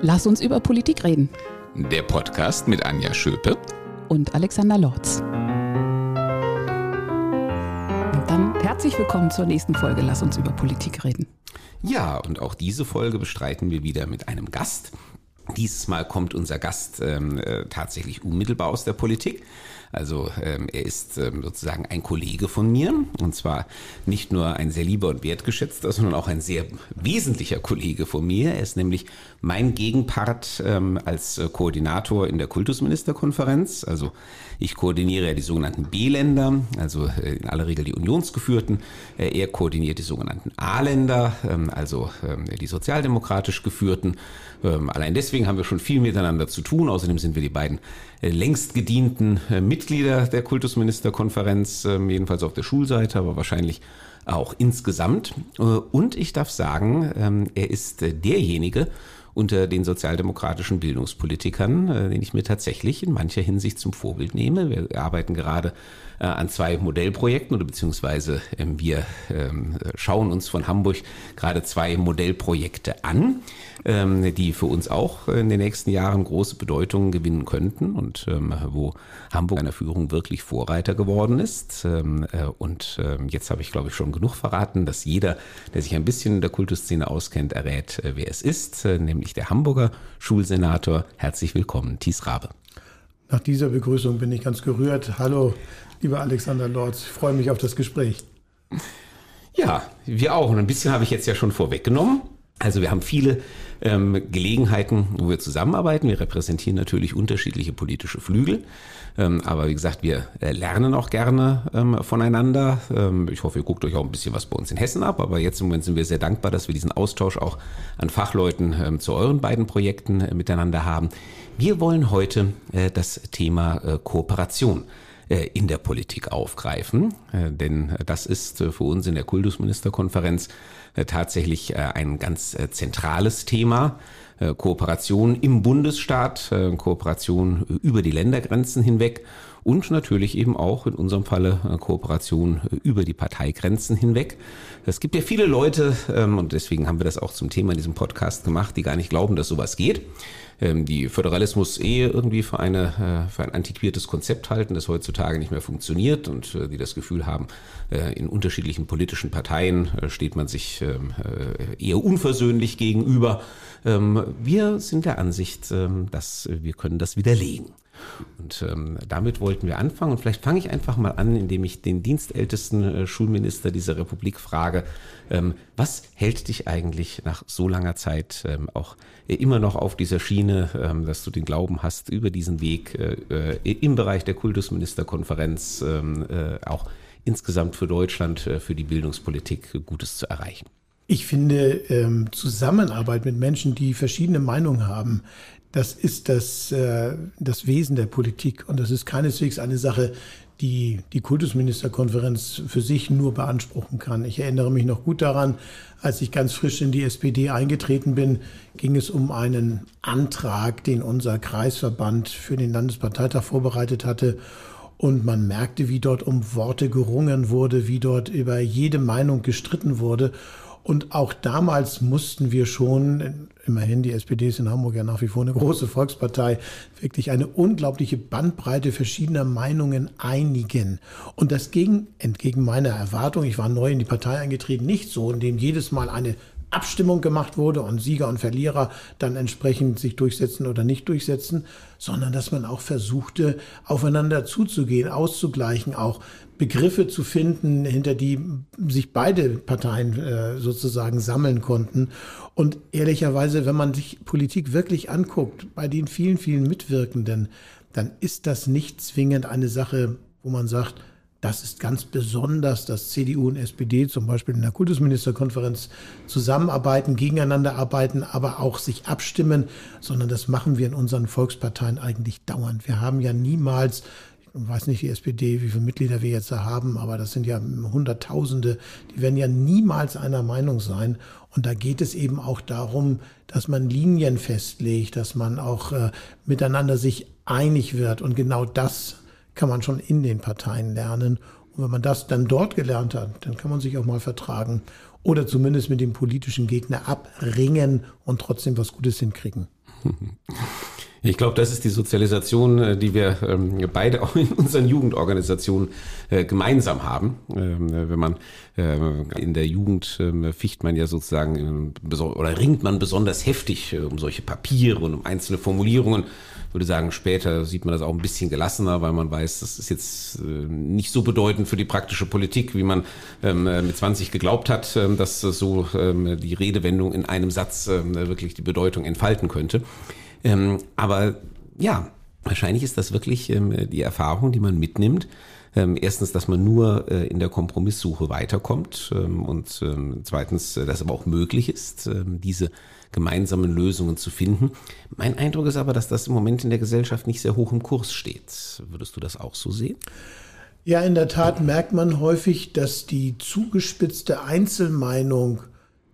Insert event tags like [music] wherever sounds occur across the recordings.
Lass uns über Politik reden. Der Podcast mit Anja Schöpe und Alexander Lorz. Dann herzlich willkommen zur nächsten Folge Lass uns über Politik reden. Ja, und auch diese Folge bestreiten wir wieder mit einem Gast. Dieses Mal kommt unser Gast ähm, äh, tatsächlich unmittelbar aus der Politik. Also ähm, er ist ähm, sozusagen ein Kollege von mir und zwar nicht nur ein sehr lieber und wertgeschätzter, sondern auch ein sehr wesentlicher Kollege von mir. Er ist nämlich mein Gegenpart ähm, als äh, Koordinator in der Kultusministerkonferenz. Also ich koordiniere ja die sogenannten B-Länder, also äh, in aller Regel die unionsgeführten. Äh, er koordiniert die sogenannten A-Länder, ähm, also ähm, die sozialdemokratisch geführten. Ähm, allein deswegen haben wir schon viel miteinander zu tun. Außerdem sind wir die beiden äh, längst gedienten äh, Mitglieder der Kultusministerkonferenz, äh, jedenfalls auf der Schulseite, aber wahrscheinlich auch insgesamt. Äh, und ich darf sagen, ähm, er ist derjenige, unter den sozialdemokratischen Bildungspolitikern, den ich mir tatsächlich in mancher Hinsicht zum Vorbild nehme. Wir arbeiten gerade an zwei Modellprojekten oder beziehungsweise ähm, wir ähm, schauen uns von Hamburg gerade zwei Modellprojekte an, ähm, die für uns auch in den nächsten Jahren große Bedeutung gewinnen könnten und ähm, wo Hamburg einer Führung wirklich Vorreiter geworden ist. Ähm, äh, und ähm, jetzt habe ich, glaube ich, schon genug verraten, dass jeder, der sich ein bisschen in der Kultusszene auskennt, errät, äh, wer es ist, äh, nämlich der Hamburger Schulsenator. Herzlich willkommen, Thies Rabe. Nach dieser Begrüßung bin ich ganz gerührt. Hallo, lieber Alexander Lorz. Ich freue mich auf das Gespräch. Ja, wir auch. Und ein bisschen habe ich jetzt ja schon vorweggenommen. Also wir haben viele ähm, Gelegenheiten, wo wir zusammenarbeiten. Wir repräsentieren natürlich unterschiedliche politische Flügel. Ähm, aber wie gesagt, wir äh, lernen auch gerne ähm, voneinander. Ähm, ich hoffe, ihr guckt euch auch ein bisschen was bei uns in Hessen ab. Aber jetzt im Moment sind wir sehr dankbar, dass wir diesen Austausch auch an Fachleuten ähm, zu euren beiden Projekten äh, miteinander haben. Wir wollen heute äh, das Thema äh, Kooperation in der Politik aufgreifen. Äh, denn das ist für uns in der Kultusministerkonferenz tatsächlich ein ganz zentrales Thema. Kooperation im Bundesstaat, Kooperation über die Ländergrenzen hinweg und natürlich eben auch in unserem Falle Kooperation über die Parteigrenzen hinweg. Es gibt ja viele Leute, ähm, und deswegen haben wir das auch zum Thema in diesem Podcast gemacht, die gar nicht glauben, dass sowas geht ähm, die Föderalismus eh irgendwie für, eine, äh, für ein antiquiertes Konzept halten, das heutzutage nicht mehr funktioniert und äh, die das Gefühl haben, äh, in unterschiedlichen politischen Parteien äh, steht man sich ähm, äh, eher unversöhnlich gegenüber. Wir sind der Ansicht, dass wir können das widerlegen. Und ähm, damit wollten wir anfangen. Und vielleicht fange ich einfach mal an, indem ich den dienstältesten äh, Schulminister dieser Republik frage, ähm, was hält dich eigentlich nach so langer Zeit ähm, auch immer noch auf dieser Schiene, ähm, dass du den Glauben hast, über diesen Weg äh, äh im Bereich der Kultusministerkonferenz ähm, äh, auch insgesamt für Deutschland, äh, für die Bildungspolitik Gutes zu erreichen? Ich finde ähm, Zusammenarbeit mit Menschen, die verschiedene Meinungen haben, das ist das, äh, das Wesen der Politik. Und das ist keineswegs eine Sache, die die Kultusministerkonferenz für sich nur beanspruchen kann. Ich erinnere mich noch gut daran, als ich ganz frisch in die SPD eingetreten bin, ging es um einen Antrag, den unser Kreisverband für den Landesparteitag vorbereitet hatte. Und man merkte, wie dort um Worte gerungen wurde, wie dort über jede Meinung gestritten wurde. Und auch damals mussten wir schon, immerhin die SPD ist in Hamburg ja nach wie vor eine große Volkspartei, wirklich eine unglaubliche Bandbreite verschiedener Meinungen einigen. Und das ging entgegen meiner Erwartung, ich war neu in die Partei eingetreten, nicht so, indem jedes Mal eine Abstimmung gemacht wurde und Sieger und Verlierer dann entsprechend sich durchsetzen oder nicht durchsetzen, sondern dass man auch versuchte, aufeinander zuzugehen, auszugleichen, auch Begriffe zu finden, hinter die sich beide Parteien äh, sozusagen sammeln konnten. Und ehrlicherweise, wenn man sich Politik wirklich anguckt, bei den vielen, vielen Mitwirkenden, dann ist das nicht zwingend eine Sache, wo man sagt, das ist ganz besonders, dass CDU und SPD zum Beispiel in der Kultusministerkonferenz zusammenarbeiten, gegeneinander arbeiten, aber auch sich abstimmen, sondern das machen wir in unseren Volksparteien eigentlich dauernd. Wir haben ja niemals ich weiß nicht, die SPD, wie viele Mitglieder wir jetzt da haben, aber das sind ja Hunderttausende, die werden ja niemals einer Meinung sein. Und da geht es eben auch darum, dass man Linien festlegt, dass man auch äh, miteinander sich einig wird. Und genau das kann man schon in den Parteien lernen. Und wenn man das dann dort gelernt hat, dann kann man sich auch mal vertragen oder zumindest mit dem politischen Gegner abringen und trotzdem was Gutes hinkriegen. [laughs] Ich glaube, das ist die Sozialisation, äh, die wir ähm, beide auch in unseren Jugendorganisationen äh, gemeinsam haben. Ähm, wenn man äh, in der Jugend ähm, ficht man ja sozusagen oder ringt man besonders heftig um solche Papiere und um einzelne Formulierungen. Ich würde sagen, später sieht man das auch ein bisschen gelassener, weil man weiß, das ist jetzt nicht so bedeutend für die praktische Politik, wie man mit 20 geglaubt hat, dass so die Redewendung in einem Satz wirklich die Bedeutung entfalten könnte. Ähm, aber ja, wahrscheinlich ist das wirklich ähm, die Erfahrung, die man mitnimmt. Ähm, erstens, dass man nur äh, in der Kompromisssuche weiterkommt ähm, und ähm, zweitens, äh, dass aber auch möglich ist, ähm, diese gemeinsamen Lösungen zu finden. Mein Eindruck ist aber, dass das im Moment in der Gesellschaft nicht sehr hoch im Kurs steht. Würdest du das auch so sehen? Ja, in der Tat merkt man häufig, dass die zugespitzte Einzelmeinung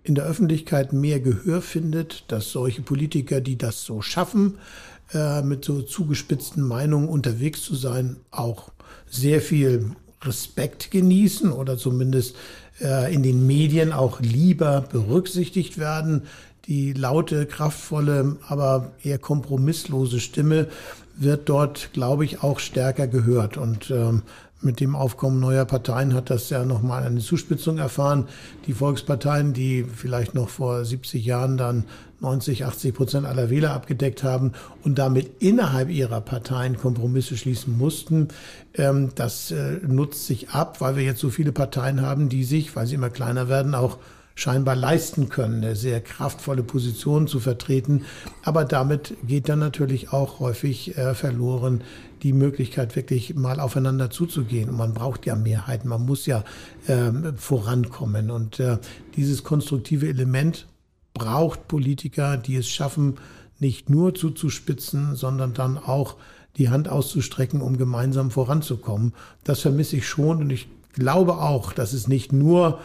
in der Öffentlichkeit mehr Gehör findet, dass solche Politiker, die das so schaffen, äh, mit so zugespitzten Meinungen unterwegs zu sein, auch sehr viel Respekt genießen oder zumindest äh, in den Medien auch lieber berücksichtigt werden. Die laute, kraftvolle, aber eher kompromisslose Stimme wird dort, glaube ich, auch stärker gehört. Und ähm, mit dem Aufkommen neuer Parteien hat das ja nochmal eine Zuspitzung erfahren. Die Volksparteien, die vielleicht noch vor 70 Jahren dann 90, 80 Prozent aller Wähler abgedeckt haben und damit innerhalb ihrer Parteien Kompromisse schließen mussten, ähm, das äh, nutzt sich ab, weil wir jetzt so viele Parteien haben, die sich, weil sie immer kleiner werden, auch scheinbar leisten können, eine sehr kraftvolle Position zu vertreten. Aber damit geht dann natürlich auch häufig äh, verloren die Möglichkeit, wirklich mal aufeinander zuzugehen. Und man braucht ja Mehrheiten, man muss ja ähm, vorankommen. Und äh, dieses konstruktive Element braucht Politiker, die es schaffen, nicht nur zuzuspitzen, sondern dann auch die Hand auszustrecken, um gemeinsam voranzukommen. Das vermisse ich schon und ich glaube auch, dass es nicht nur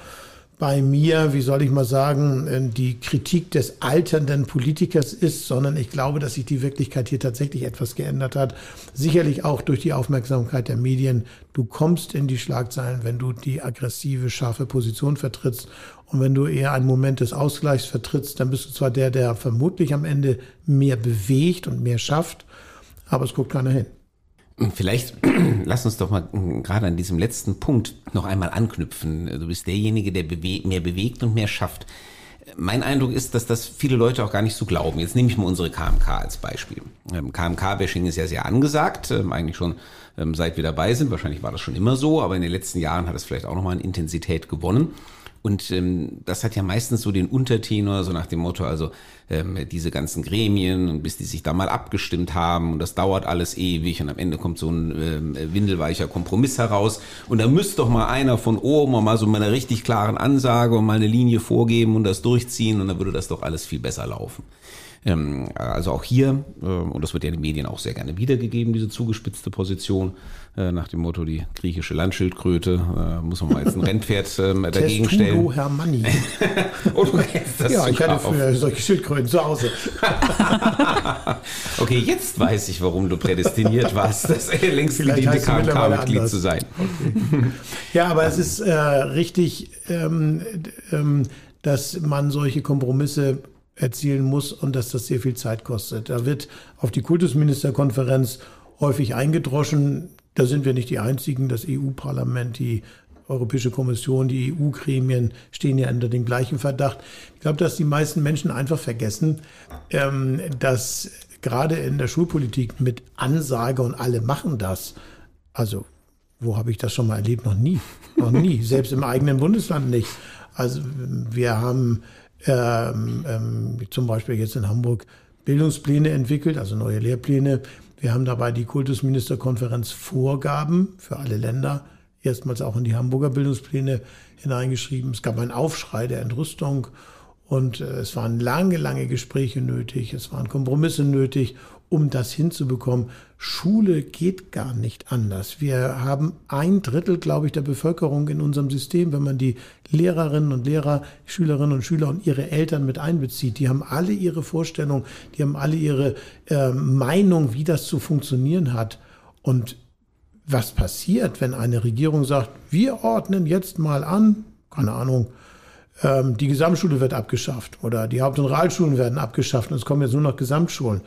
bei mir, wie soll ich mal sagen, äh, die Kritik des alternden Politikers ist, sondern ich glaube, dass sich die Wirklichkeit hier tatsächlich etwas geändert hat. Sicherlich auch durch die Aufmerksamkeit der Medien. Du kommst in die Schlagzeilen, wenn du die aggressive, scharfe Position vertrittst. Und wenn du eher einen Moment des Ausgleichs vertrittst, dann bist du zwar der, der vermutlich am Ende mehr bewegt und mehr schafft, aber es guckt keiner hin. Vielleicht [clears throat] lass uns doch mal hm, gerade an diesem letzten Punkt noch einmal anknüpfen. Du bist derjenige, der bewe mehr bewegt und mehr schafft. Mein Eindruck ist, dass das viele Leute auch gar nicht so glauben. Jetzt nehme ich mal unsere KMK als Beispiel. Ähm, KMK-Bashing ist ja sehr angesagt, ähm, eigentlich schon ähm, seit wir dabei sind. Wahrscheinlich war das schon immer so, aber in den letzten Jahren hat es vielleicht auch nochmal an Intensität gewonnen. Und ähm, das hat ja meistens so den Untertenor, so nach dem Motto, also ähm, diese ganzen Gremien und bis die sich da mal abgestimmt haben und das dauert alles ewig und am Ende kommt so ein ähm, windelweicher Kompromiss heraus. Und da müsste doch mal einer von oben mal so mal eine richtig klaren Ansage und mal eine Linie vorgeben und das durchziehen und dann würde das doch alles viel besser laufen. Ähm, also auch hier, äh, und das wird ja in den Medien auch sehr gerne wiedergegeben, diese zugespitzte Position, äh, nach dem Motto, die griechische Landschildkröte, äh, muss man mal jetzt ein Rennpferd [laughs] dagegen Testudo stellen. Hermanni. [laughs] oh, du kennst das Ja, ich hatte früher solche Schildkröten zu Hause. [laughs] okay, jetzt weiß ich, warum du prädestiniert warst, das längst gediente KMK-Mitglied zu sein. Okay. Ja, aber es ist äh, richtig, ähm, ähm, dass man solche Kompromisse erzielen muss und dass das sehr viel Zeit kostet. Da wird auf die Kultusministerkonferenz häufig eingedroschen. Da sind wir nicht die Einzigen. Das EU-Parlament, die Europäische Kommission, die EU-Gremien stehen ja unter dem gleichen Verdacht. Ich glaube, dass die meisten Menschen einfach vergessen, ähm, dass gerade in der Schulpolitik mit Ansage und alle machen das. Also, wo habe ich das schon mal erlebt? Noch nie. Noch nie. [laughs] Selbst im eigenen Bundesland nicht. Also, wir haben ähm, ähm, zum Beispiel jetzt in Hamburg Bildungspläne entwickelt, also neue Lehrpläne. Wir haben dabei die Kultusministerkonferenz Vorgaben für alle Länder erstmals auch in die Hamburger Bildungspläne hineingeschrieben. Es gab einen Aufschrei der Entrüstung und äh, es waren lange, lange Gespräche nötig, es waren Kompromisse nötig, um das hinzubekommen. Schule geht gar nicht anders. Wir haben ein Drittel, glaube ich, der Bevölkerung in unserem System, wenn man die Lehrerinnen und Lehrer, Schülerinnen und Schüler und ihre Eltern mit einbezieht. Die haben alle ihre Vorstellung, die haben alle ihre äh, Meinung, wie das zu funktionieren hat. Und was passiert, wenn eine Regierung sagt, wir ordnen jetzt mal an, keine Ahnung, ähm, die Gesamtschule wird abgeschafft oder die Haupt- und Realschulen werden abgeschafft und es kommen jetzt nur noch Gesamtschulen,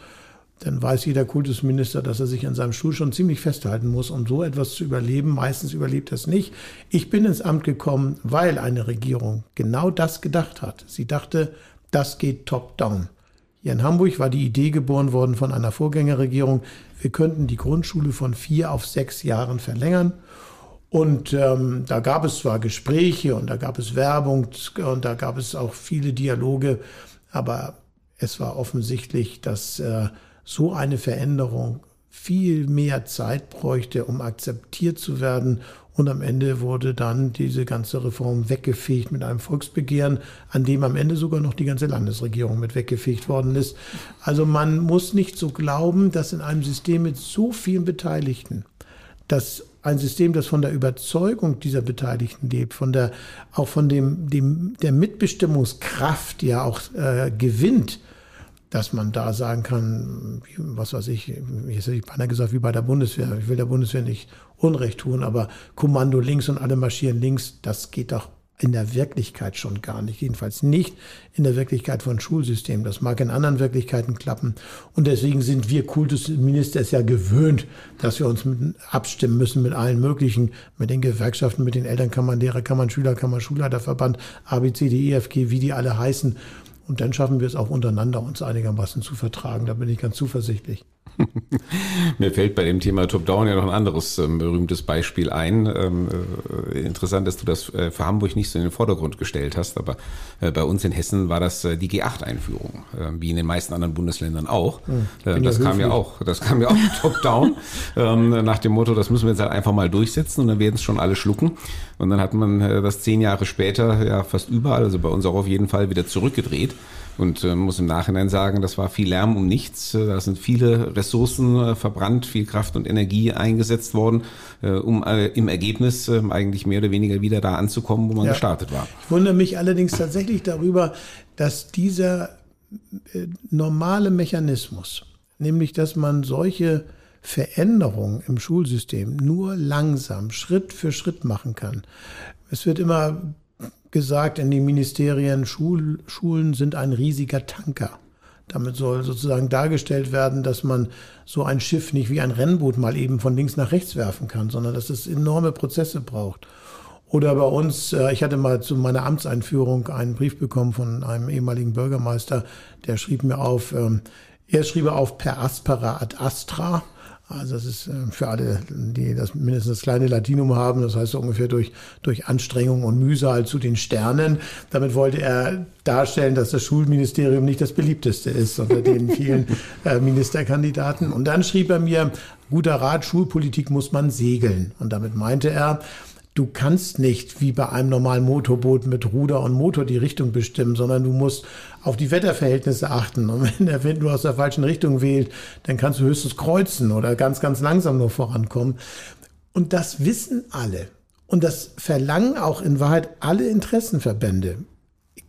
dann weiß jeder Kultusminister, dass er sich an seinem Stuhl schon ziemlich festhalten muss, um so etwas zu überleben. Meistens überlebt er es nicht. Ich bin ins Amt gekommen, weil eine Regierung genau das gedacht hat. Sie dachte, das geht top-down. Hier in Hamburg war die Idee geboren worden von einer Vorgängerregierung, wir könnten die Grundschule von vier auf sechs Jahren verlängern. Und ähm, da gab es zwar Gespräche und da gab es Werbung und da gab es auch viele Dialoge, aber es war offensichtlich, dass äh, so eine Veränderung viel mehr Zeit bräuchte, um akzeptiert zu werden. Und am Ende wurde dann diese ganze Reform weggefegt mit einem Volksbegehren, an dem am Ende sogar noch die ganze Landesregierung mit weggefegt worden ist. Also man muss nicht so glauben, dass in einem System mit so vielen Beteiligten, dass ein System, das von der Überzeugung dieser Beteiligten lebt, von der, auch von dem, dem, der Mitbestimmungskraft, ja auch äh, gewinnt, dass man da sagen kann, was weiß ich, jetzt hätte ich beinahe gesagt, wie bei der Bundeswehr. Ich will der Bundeswehr nicht Unrecht tun, aber Kommando links und alle marschieren links, das geht doch in der Wirklichkeit schon gar nicht. Jedenfalls nicht in der Wirklichkeit von Schulsystemen. Das mag in anderen Wirklichkeiten klappen. Und deswegen sind wir Kultusminister es ja gewöhnt, dass wir uns mit, abstimmen müssen mit allen möglichen, mit den Gewerkschaften, mit den Elternkammern, Lehrerkammern, Schülerkammern, Schulleiterverband, ABCD, EFG, wie die alle heißen. Und dann schaffen wir es auch untereinander, uns einigermaßen zu vertragen. Da bin ich ganz zuversichtlich. [laughs] Mir fällt bei dem Thema Top-Down ja noch ein anderes ähm, berühmtes Beispiel ein. Ähm, äh, interessant, dass du das äh, für Hamburg nicht so in den Vordergrund gestellt hast, aber äh, bei uns in Hessen war das äh, die G8-Einführung, äh, wie in den meisten anderen Bundesländern auch. Hm, das, kam ja auch das kam ja auch [laughs] Top-Down, ähm, nach dem Motto, das müssen wir jetzt halt einfach mal durchsetzen und dann werden es schon alle schlucken. Und dann hat man äh, das zehn Jahre später ja fast überall, also bei uns auch auf jeden Fall wieder zurückgedreht. Und äh, muss im Nachhinein sagen, das war viel Lärm um nichts. Da sind viele Ressourcen äh, verbrannt, viel Kraft und Energie eingesetzt worden, äh, um äh, im Ergebnis äh, eigentlich mehr oder weniger wieder da anzukommen, wo man ja. gestartet war. Ich wundere mich allerdings tatsächlich darüber, dass dieser äh, normale Mechanismus, nämlich dass man solche Veränderungen im Schulsystem nur langsam, Schritt für Schritt machen kann. Es wird immer gesagt in den Ministerien, Schul, Schulen sind ein riesiger Tanker. Damit soll sozusagen dargestellt werden, dass man so ein Schiff nicht wie ein Rennboot mal eben von links nach rechts werfen kann, sondern dass es enorme Prozesse braucht. Oder bei uns, äh, ich hatte mal zu meiner Amtseinführung einen Brief bekommen von einem ehemaligen Bürgermeister, der schrieb mir auf, ähm, er schrieb auf per aspera ad astra, also das ist äh, für alle, die das mindestens das kleine Latinum haben, das heißt so ungefähr durch, durch Anstrengung und Mühsal zu den Sternen. Damit wollte er darstellen, dass das Schulministerium nicht das beliebteste ist unter den [laughs] vielen äh, Ministerkandidaten. Und dann schrieb er mir, guter Rat, Schulpolitik muss man segeln. Und damit meinte er, du kannst nicht wie bei einem normalen Motorboot mit Ruder und Motor die Richtung bestimmen, sondern du musst auf die Wetterverhältnisse achten. Und wenn der Wind nur aus der falschen Richtung wählt, dann kannst du höchstens kreuzen oder ganz, ganz langsam nur vorankommen. Und das wissen alle. Und das verlangen auch in Wahrheit alle Interessenverbände.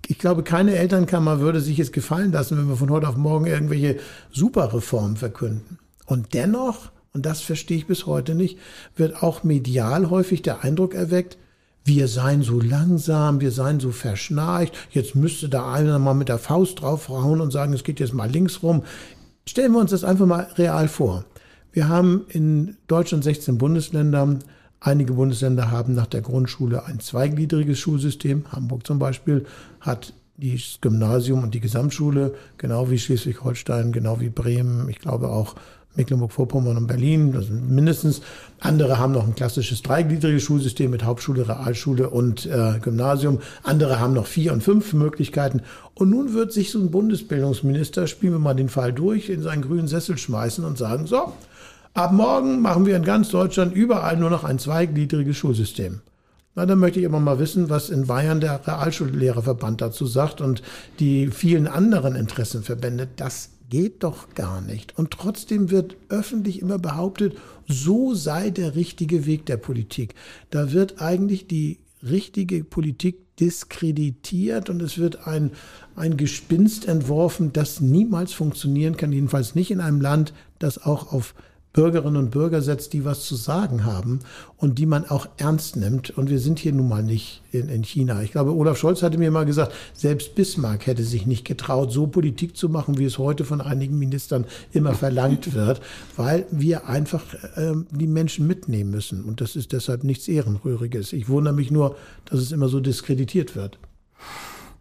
Ich glaube, keine Elternkammer würde sich jetzt gefallen lassen, wenn wir von heute auf morgen irgendwelche Superreformen verkünden. Und dennoch und das verstehe ich bis heute nicht, wird auch medial häufig der Eindruck erweckt, wir seien so langsam, wir seien so verschnarcht, jetzt müsste da einer mal mit der Faust draufhauen und sagen, es geht jetzt mal links rum. Stellen wir uns das einfach mal real vor. Wir haben in Deutschland 16 Bundesländer. Einige Bundesländer haben nach der Grundschule ein zweigliedriges Schulsystem. Hamburg zum Beispiel hat das Gymnasium und die Gesamtschule, genau wie Schleswig-Holstein, genau wie Bremen, ich glaube auch Mecklenburg-Vorpommern und Berlin, sind mindestens. Andere haben noch ein klassisches dreigliedriges Schulsystem mit Hauptschule, Realschule und äh, Gymnasium. Andere haben noch vier und fünf Möglichkeiten. Und nun wird sich so ein Bundesbildungsminister, spielen wir mal den Fall durch, in seinen grünen Sessel schmeißen und sagen, so, ab morgen machen wir in ganz Deutschland überall nur noch ein zweigliedriges Schulsystem. Na, dann möchte ich immer mal wissen, was in Bayern der Realschullehrerverband dazu sagt und die vielen anderen Interessenverbände. Das geht doch gar nicht. Und trotzdem wird öffentlich immer behauptet, so sei der richtige Weg der Politik. Da wird eigentlich die richtige Politik diskreditiert und es wird ein, ein Gespinst entworfen, das niemals funktionieren kann, jedenfalls nicht in einem Land, das auch auf Bürgerinnen und Bürger setzt, die was zu sagen haben und die man auch ernst nimmt. Und wir sind hier nun mal nicht in, in, China. Ich glaube, Olaf Scholz hatte mir mal gesagt, selbst Bismarck hätte sich nicht getraut, so Politik zu machen, wie es heute von einigen Ministern immer verlangt wird, weil wir einfach äh, die Menschen mitnehmen müssen. Und das ist deshalb nichts Ehrenrühriges. Ich wundere mich nur, dass es immer so diskreditiert wird.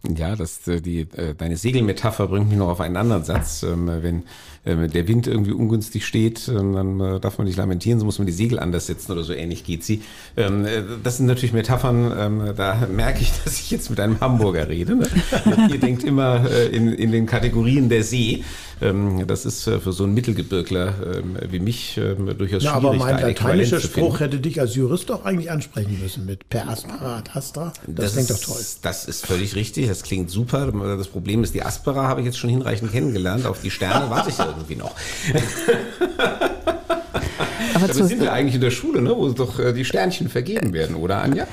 Ja, das, äh, die, äh, deine Segelmetapher bringt mich noch auf einen anderen Satz. Ähm, wenn ähm, der Wind irgendwie ungünstig steht, ähm, dann äh, darf man nicht lamentieren, so muss man die Segel anders setzen oder so ähnlich geht sie. Das sind natürlich Metaphern, da merke ich, [laughs] dass ich jetzt mit einem Hamburger rede. Ne? Ihr [laughs] denkt immer in, in den Kategorien der See. Das ist für so einen Mittelgebirgler wie mich durchaus schwierig. Ja, aber mein lateinischer Spruch hätte dich als Jurist doch eigentlich ansprechen müssen mit per aspera ad astra. Das, das klingt doch toll. Das ist völlig richtig das klingt super. Das Problem ist, die Aspera habe ich jetzt schon hinreichend kennengelernt. Auf die Sterne warte ich ja irgendwie noch. [laughs] Aber Dabei sind wir eigentlich in der Schule, ne, wo doch äh, die Sternchen vergeben werden, oder Anja?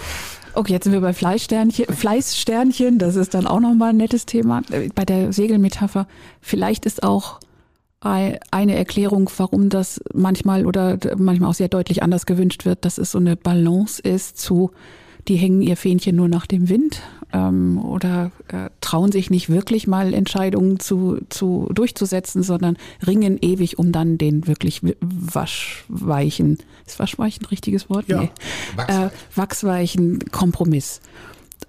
Okay, jetzt sind wir bei Fleißsternchen. Fleißsternchen, das ist dann auch nochmal ein nettes Thema. Äh, bei der Segelmetapher, vielleicht ist auch eine Erklärung, warum das manchmal oder manchmal auch sehr deutlich anders gewünscht wird, dass es so eine Balance ist zu die hängen ihr Fähnchen nur nach dem Wind ähm, oder äh, trauen sich nicht wirklich mal Entscheidungen zu, zu durchzusetzen, sondern ringen ewig um dann den wirklich waschweichen, ist waschweichen ein richtiges Wort? Ja, nee. Wachsweich. Äh, wachsweichen Kompromiss.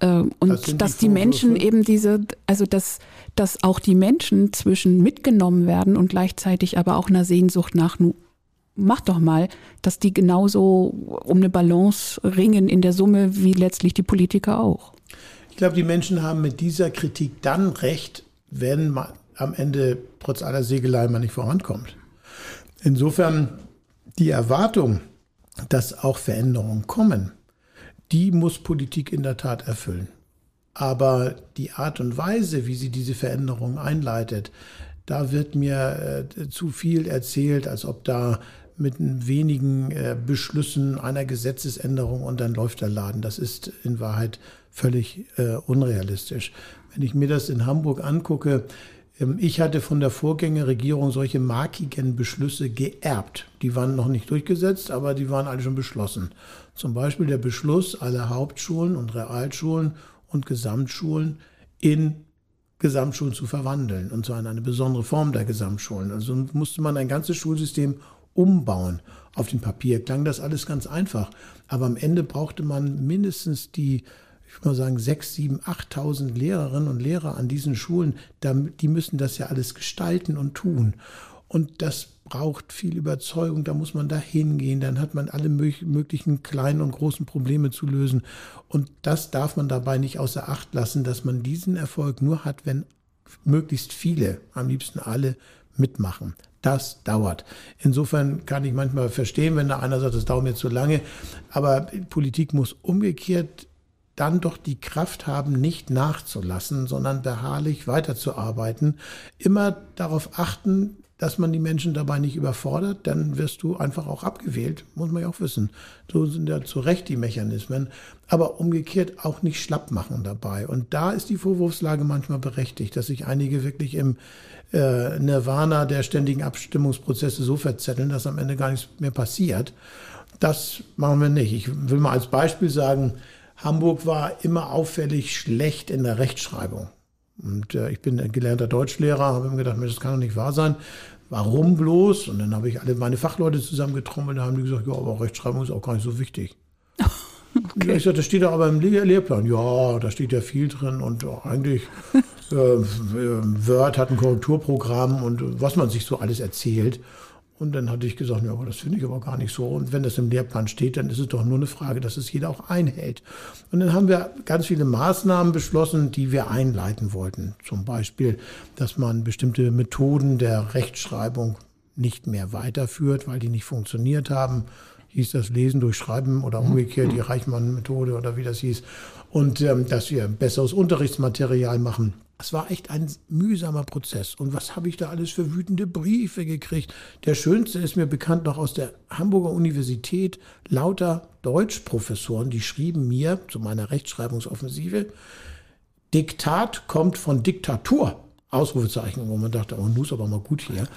Äh, und das dass die, die Menschen eben diese, also dass, dass auch die Menschen zwischen mitgenommen werden und gleichzeitig aber auch einer Sehnsucht nach mach doch mal, dass die genauso um eine Balance ringen in der Summe wie letztlich die Politiker auch. Ich glaube, die Menschen haben mit dieser Kritik dann recht, wenn man am Ende trotz aller Segelei man nicht vorankommt. Insofern die Erwartung, dass auch Veränderungen kommen, die muss Politik in der Tat erfüllen. Aber die Art und Weise, wie sie diese Veränderungen einleitet, da wird mir äh, zu viel erzählt, als ob da mit wenigen äh, Beschlüssen einer Gesetzesänderung und dann läuft der Laden. Das ist in Wahrheit völlig äh, unrealistisch. Wenn ich mir das in Hamburg angucke, ähm, ich hatte von der Vorgängerregierung solche markigen Beschlüsse geerbt. Die waren noch nicht durchgesetzt, aber die waren alle schon beschlossen. Zum Beispiel der Beschluss, alle Hauptschulen und Realschulen und Gesamtschulen in Gesamtschulen zu verwandeln, und zwar in eine besondere Form der Gesamtschulen. Also musste man ein ganzes Schulsystem umbauen. Auf dem Papier klang das alles ganz einfach, aber am Ende brauchte man mindestens die, ich würde mal sagen, 6, 7, 8.000 Lehrerinnen und Lehrer an diesen Schulen. Die müssen das ja alles gestalten und tun. Und das braucht viel Überzeugung, da muss man da hingehen, dann hat man alle möglichen kleinen und großen Probleme zu lösen. Und das darf man dabei nicht außer Acht lassen, dass man diesen Erfolg nur hat, wenn möglichst viele, am liebsten alle, mitmachen. Das dauert. Insofern kann ich manchmal verstehen, wenn da einer sagt, das dauert mir zu lange. Aber Politik muss umgekehrt dann doch die Kraft haben, nicht nachzulassen, sondern beharrlich weiterzuarbeiten. Immer darauf achten, dass man die Menschen dabei nicht überfordert, dann wirst du einfach auch abgewählt, muss man ja auch wissen. So sind ja zu Recht die Mechanismen, aber umgekehrt auch nicht schlapp machen dabei. Und da ist die Vorwurfslage manchmal berechtigt, dass sich einige wirklich im äh, Nirvana der ständigen Abstimmungsprozesse so verzetteln, dass am Ende gar nichts mehr passiert. Das machen wir nicht. Ich will mal als Beispiel sagen, Hamburg war immer auffällig schlecht in der Rechtschreibung. Und äh, ich bin ein gelernter Deutschlehrer, habe mir gedacht, das kann doch nicht wahr sein. Warum bloß? Und dann habe ich alle meine Fachleute zusammengetrommelt und haben die gesagt, ja, aber Rechtschreibung ist auch gar nicht so wichtig. [laughs] Okay. Ich sagte, das steht doch aber im Lehrplan. Ja, da steht ja viel drin und eigentlich [laughs] äh, Word hat ein Korrekturprogramm und was man sich so alles erzählt. Und dann hatte ich gesagt, ja, aber das finde ich aber gar nicht so. Und wenn das im Lehrplan steht, dann ist es doch nur eine Frage, dass es jeder auch einhält. Und dann haben wir ganz viele Maßnahmen beschlossen, die wir einleiten wollten. Zum Beispiel, dass man bestimmte Methoden der Rechtschreibung nicht mehr weiterführt, weil die nicht funktioniert haben. Hieß das Lesen durch Schreiben oder umgekehrt die Reichmann-Methode oder wie das hieß. Und ähm, dass wir besseres Unterrichtsmaterial machen es war echt ein mühsamer Prozess. Und was habe ich da alles für wütende Briefe gekriegt? Der schönste ist mir bekannt noch aus der Hamburger Universität. Lauter Deutschprofessoren, die schrieben mir zu meiner Rechtschreibungsoffensive, Diktat kommt von Diktatur. Ausrufezeichen, wo man dachte, oh, nun ist aber mal gut hier.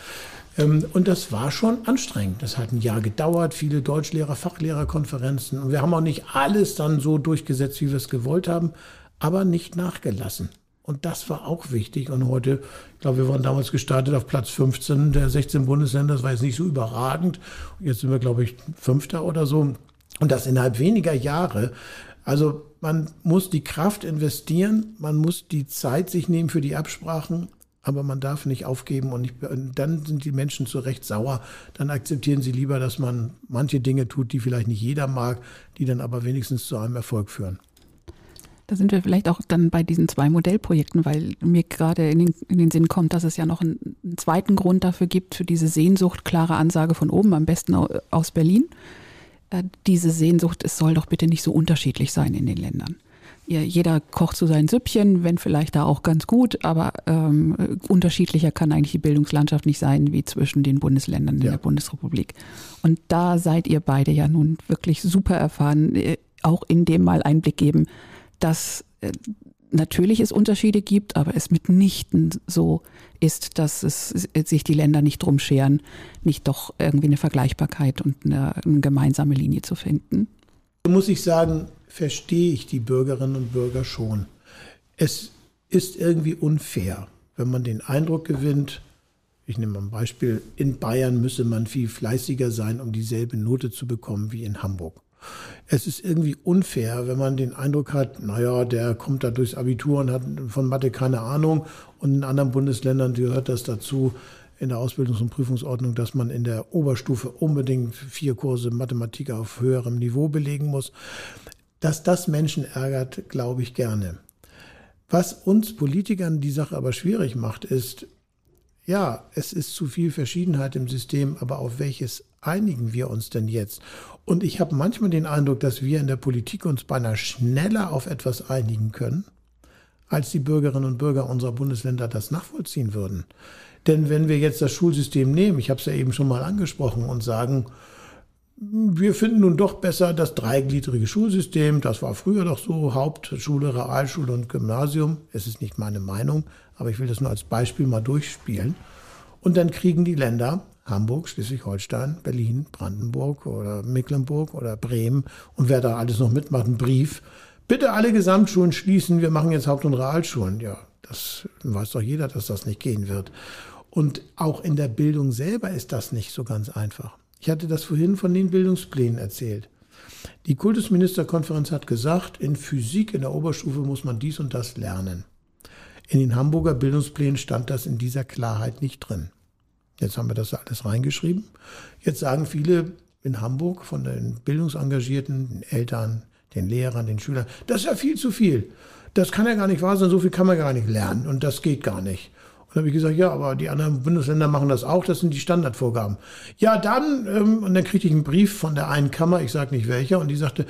Ähm, und das war schon anstrengend. Das hat ein Jahr gedauert, viele Deutschlehrer, Fachlehrerkonferenzen. Und wir haben auch nicht alles dann so durchgesetzt, wie wir es gewollt haben, aber nicht nachgelassen. Und das war auch wichtig. Und heute, ich glaube, wir waren damals gestartet auf Platz 15 der 16 Bundesländer. Das war jetzt nicht so überragend. Jetzt sind wir, glaube ich, Fünfter oder so. Und das innerhalb weniger Jahre. Also man muss die Kraft investieren, man muss die Zeit sich nehmen für die Absprachen, aber man darf nicht aufgeben und, nicht, und dann sind die Menschen zu Recht sauer. Dann akzeptieren sie lieber, dass man manche Dinge tut, die vielleicht nicht jeder mag, die dann aber wenigstens zu einem Erfolg führen. Da sind wir vielleicht auch dann bei diesen zwei Modellprojekten, weil mir gerade in den, in den Sinn kommt, dass es ja noch einen, einen zweiten Grund dafür gibt, für diese Sehnsucht, klare Ansage von oben, am besten aus Berlin. Äh, diese Sehnsucht, es soll doch bitte nicht so unterschiedlich sein in den Ländern. Jeder kocht so sein Süppchen, wenn vielleicht da auch ganz gut, aber ähm, unterschiedlicher kann eigentlich die Bildungslandschaft nicht sein wie zwischen den Bundesländern in ja. der Bundesrepublik. Und da seid ihr beide ja nun wirklich super erfahren, äh, auch in dem mal Einblick geben, dass äh, natürlich es Unterschiede gibt, aber es mitnichten so ist, dass es sich die Länder nicht drum scheren, nicht doch irgendwie eine Vergleichbarkeit und eine, eine gemeinsame Linie zu finden. Muss ich sagen, verstehe ich die Bürgerinnen und Bürger schon. Es ist irgendwie unfair, wenn man den Eindruck gewinnt, ich nehme mal ein Beispiel, in Bayern müsse man viel fleißiger sein, um dieselbe Note zu bekommen wie in Hamburg. Es ist irgendwie unfair, wenn man den Eindruck hat, naja, der kommt da durchs Abitur und hat von Mathe keine Ahnung und in anderen Bundesländern gehört das dazu in der Ausbildungs- und Prüfungsordnung, dass man in der Oberstufe unbedingt vier Kurse Mathematik auf höherem Niveau belegen muss. Dass das Menschen ärgert, glaube ich gerne. Was uns Politikern die Sache aber schwierig macht, ist, ja, es ist zu viel Verschiedenheit im System, aber auf welches einigen wir uns denn jetzt? Und ich habe manchmal den Eindruck, dass wir in der Politik uns beinahe schneller auf etwas einigen können, als die Bürgerinnen und Bürger unserer Bundesländer das nachvollziehen würden. Denn wenn wir jetzt das Schulsystem nehmen, ich habe es ja eben schon mal angesprochen, und sagen, wir finden nun doch besser das dreigliedrige Schulsystem, das war früher doch so, Hauptschule, Realschule und Gymnasium. Es ist nicht meine Meinung, aber ich will das nur als Beispiel mal durchspielen. Und dann kriegen die Länder Hamburg, Schleswig-Holstein, Berlin, Brandenburg oder Mecklenburg oder Bremen und wer da alles noch mitmacht, einen Brief. Bitte alle Gesamtschulen schließen, wir machen jetzt Haupt- und Realschulen. Ja, das weiß doch jeder, dass das nicht gehen wird. Und auch in der Bildung selber ist das nicht so ganz einfach. Ich hatte das vorhin von den Bildungsplänen erzählt. Die Kultusministerkonferenz hat gesagt, in Physik in der Oberstufe muss man dies und das lernen. In den Hamburger Bildungsplänen stand das in dieser Klarheit nicht drin. Jetzt haben wir das alles reingeschrieben. Jetzt sagen viele in Hamburg von den Bildungsengagierten, den Eltern, den Lehrern, den Schülern, das ist ja viel zu viel. Das kann ja gar nicht wahr sein, so viel kann man gar nicht lernen und das geht gar nicht. Und da habe ich gesagt, ja, aber die anderen Bundesländer machen das auch, das sind die Standardvorgaben. Ja, dann, ähm, und dann kriegte ich einen Brief von der einen Kammer, ich sage nicht welcher, und die sagte,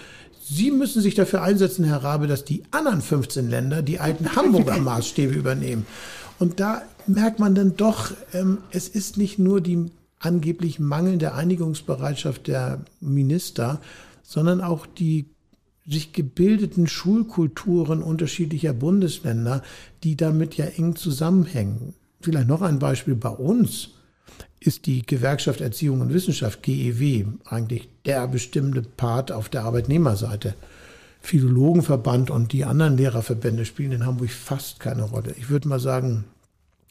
Sie müssen sich dafür einsetzen, Herr Rabe, dass die anderen 15 Länder die alten Hamburger [laughs] Maßstäbe übernehmen. Und da merkt man dann doch, ähm, es ist nicht nur die angeblich mangelnde Einigungsbereitschaft der Minister, sondern auch die sich gebildeten Schulkulturen unterschiedlicher Bundesländer, die damit ja eng zusammenhängen. Vielleicht noch ein Beispiel bei uns ist die Gewerkschaft Erziehung und Wissenschaft, GEW, eigentlich der bestimmte Part auf der Arbeitnehmerseite. Philologenverband und die anderen Lehrerverbände spielen in Hamburg fast keine Rolle. Ich würde mal sagen,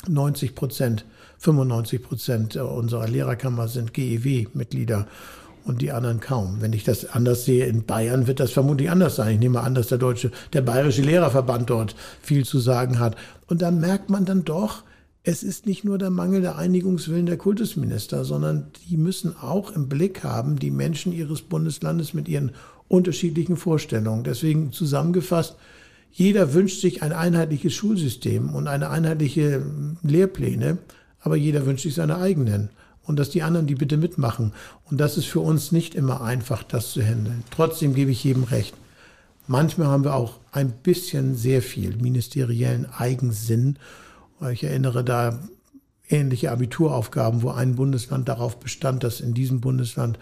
90 Prozent, 95 Prozent unserer Lehrerkammer sind GEW-Mitglieder und die anderen kaum. Wenn ich das anders sehe, in Bayern wird das vermutlich anders sein. Ich nehme an, dass der deutsche, der bayerische Lehrerverband dort viel zu sagen hat. Und da merkt man dann doch, es ist nicht nur der Mangel der Einigungswillen der Kultusminister, sondern die müssen auch im Blick haben, die Menschen ihres Bundeslandes mit ihren unterschiedlichen Vorstellungen. Deswegen zusammengefasst, jeder wünscht sich ein einheitliches Schulsystem und eine einheitliche Lehrpläne, aber jeder wünscht sich seine eigenen. Und dass die anderen die bitte mitmachen. Und das ist für uns nicht immer einfach, das zu handeln. Trotzdem gebe ich jedem recht. Manchmal haben wir auch ein bisschen sehr viel ministeriellen Eigensinn. Ich erinnere da ähnliche Abituraufgaben, wo ein Bundesland darauf bestand, dass in diesem Bundesland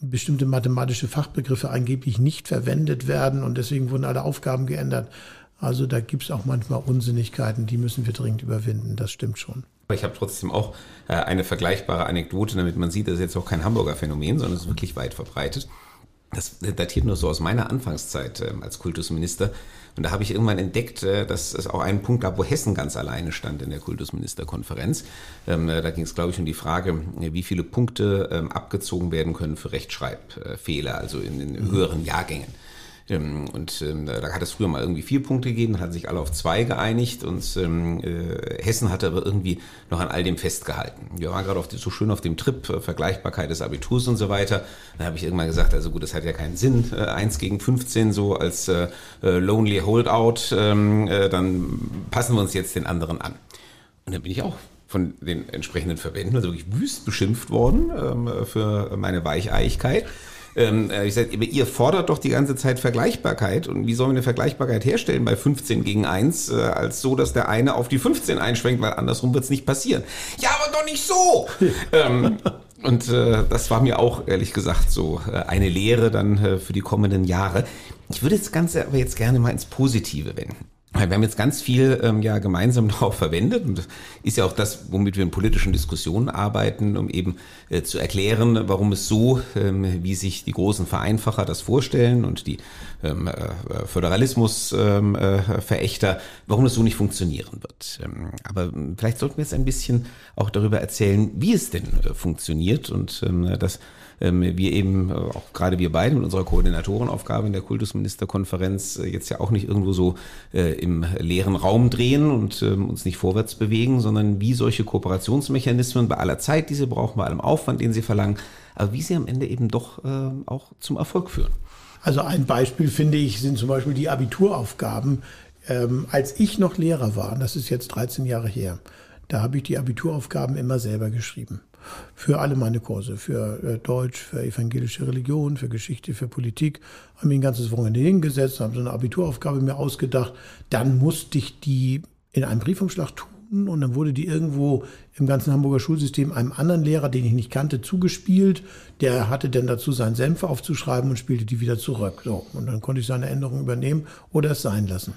bestimmte mathematische Fachbegriffe angeblich nicht verwendet werden und deswegen wurden alle Aufgaben geändert. Also da gibt es auch manchmal Unsinnigkeiten, die müssen wir dringend überwinden. Das stimmt schon. Ich habe trotzdem auch äh, eine vergleichbare Anekdote, damit man sieht, das ist jetzt auch kein Hamburger Phänomen, sondern es ist wirklich weit verbreitet. Das datiert nur so aus meiner Anfangszeit äh, als Kultusminister. Und da habe ich irgendwann entdeckt, äh, dass es auch einen Punkt gab, wo Hessen ganz alleine stand in der Kultusministerkonferenz. Ähm, äh, da ging es, glaube ich, um die Frage, wie viele Punkte ähm, abgezogen werden können für Rechtschreibfehler, also in den höheren Jahrgängen. Ähm, und ähm, da hat es früher mal irgendwie vier Punkte gegeben, dann hatten sich alle auf zwei geeinigt und ähm, äh, Hessen hatte aber irgendwie noch an all dem festgehalten. Wir waren gerade auf so schön auf dem Trip, äh, Vergleichbarkeit des Abiturs und so weiter. Dann habe ich irgendwann gesagt, also gut, das hat ja keinen Sinn, äh, 1 gegen 15 so als äh, Lonely Holdout, dann passen wir uns jetzt den anderen an. Und dann bin ich auch von den entsprechenden Verbänden also wirklich wüst beschimpft worden ähm, für meine Weicheigkeit. Ähm, äh, ich sage, ihr fordert doch die ganze Zeit Vergleichbarkeit. Und wie sollen wir eine Vergleichbarkeit herstellen bei 15 gegen 1, äh, als so, dass der eine auf die 15 einschwenkt, weil andersrum wird es nicht passieren. Ja, aber doch nicht so! [laughs] ähm, und äh, das war mir auch, ehrlich gesagt, so äh, eine Lehre dann äh, für die kommenden Jahre. Ich würde das Ganze aber jetzt gerne mal ins Positive wenden. Wir haben jetzt ganz viel ähm, ja gemeinsam [laughs] darauf verwendet und das ist ja auch das, womit wir in politischen Diskussionen arbeiten, um eben äh, zu erklären, warum es so, ähm, wie sich die großen Vereinfacher das vorstellen und die ähm, äh, Föderalismusverächter, ähm, äh, warum es so nicht funktionieren wird. Ähm, aber vielleicht sollten wir jetzt ein bisschen auch darüber erzählen, wie es denn äh, funktioniert und ähm, das ähm, wir eben, äh, auch gerade wir beide mit unserer Koordinatorenaufgabe in der Kultusministerkonferenz äh, jetzt ja auch nicht irgendwo so äh, im leeren Raum drehen und ähm, uns nicht vorwärts bewegen, sondern wie solche Kooperationsmechanismen bei aller Zeit, die sie brauchen, bei allem Aufwand, den sie verlangen, aber wie sie am Ende eben doch auch zum Erfolg führen. Also ein Beispiel finde ich sind zum Beispiel die Abituraufgaben. Ähm, als ich noch Lehrer war, das ist jetzt 13 Jahre her, da habe ich die Abituraufgaben immer selber geschrieben für alle meine Kurse, für äh, Deutsch, für evangelische Religion, für Geschichte, für Politik. Haben mich ein ganzes Wochenende hingesetzt, haben so eine Abituraufgabe mir ausgedacht. Dann musste ich die in einem Briefumschlag tun und dann wurde die irgendwo im ganzen Hamburger Schulsystem einem anderen Lehrer, den ich nicht kannte, zugespielt. Der hatte dann dazu seinen Senf aufzuschreiben und spielte die wieder zurück. So, und dann konnte ich seine Änderung übernehmen oder es sein lassen.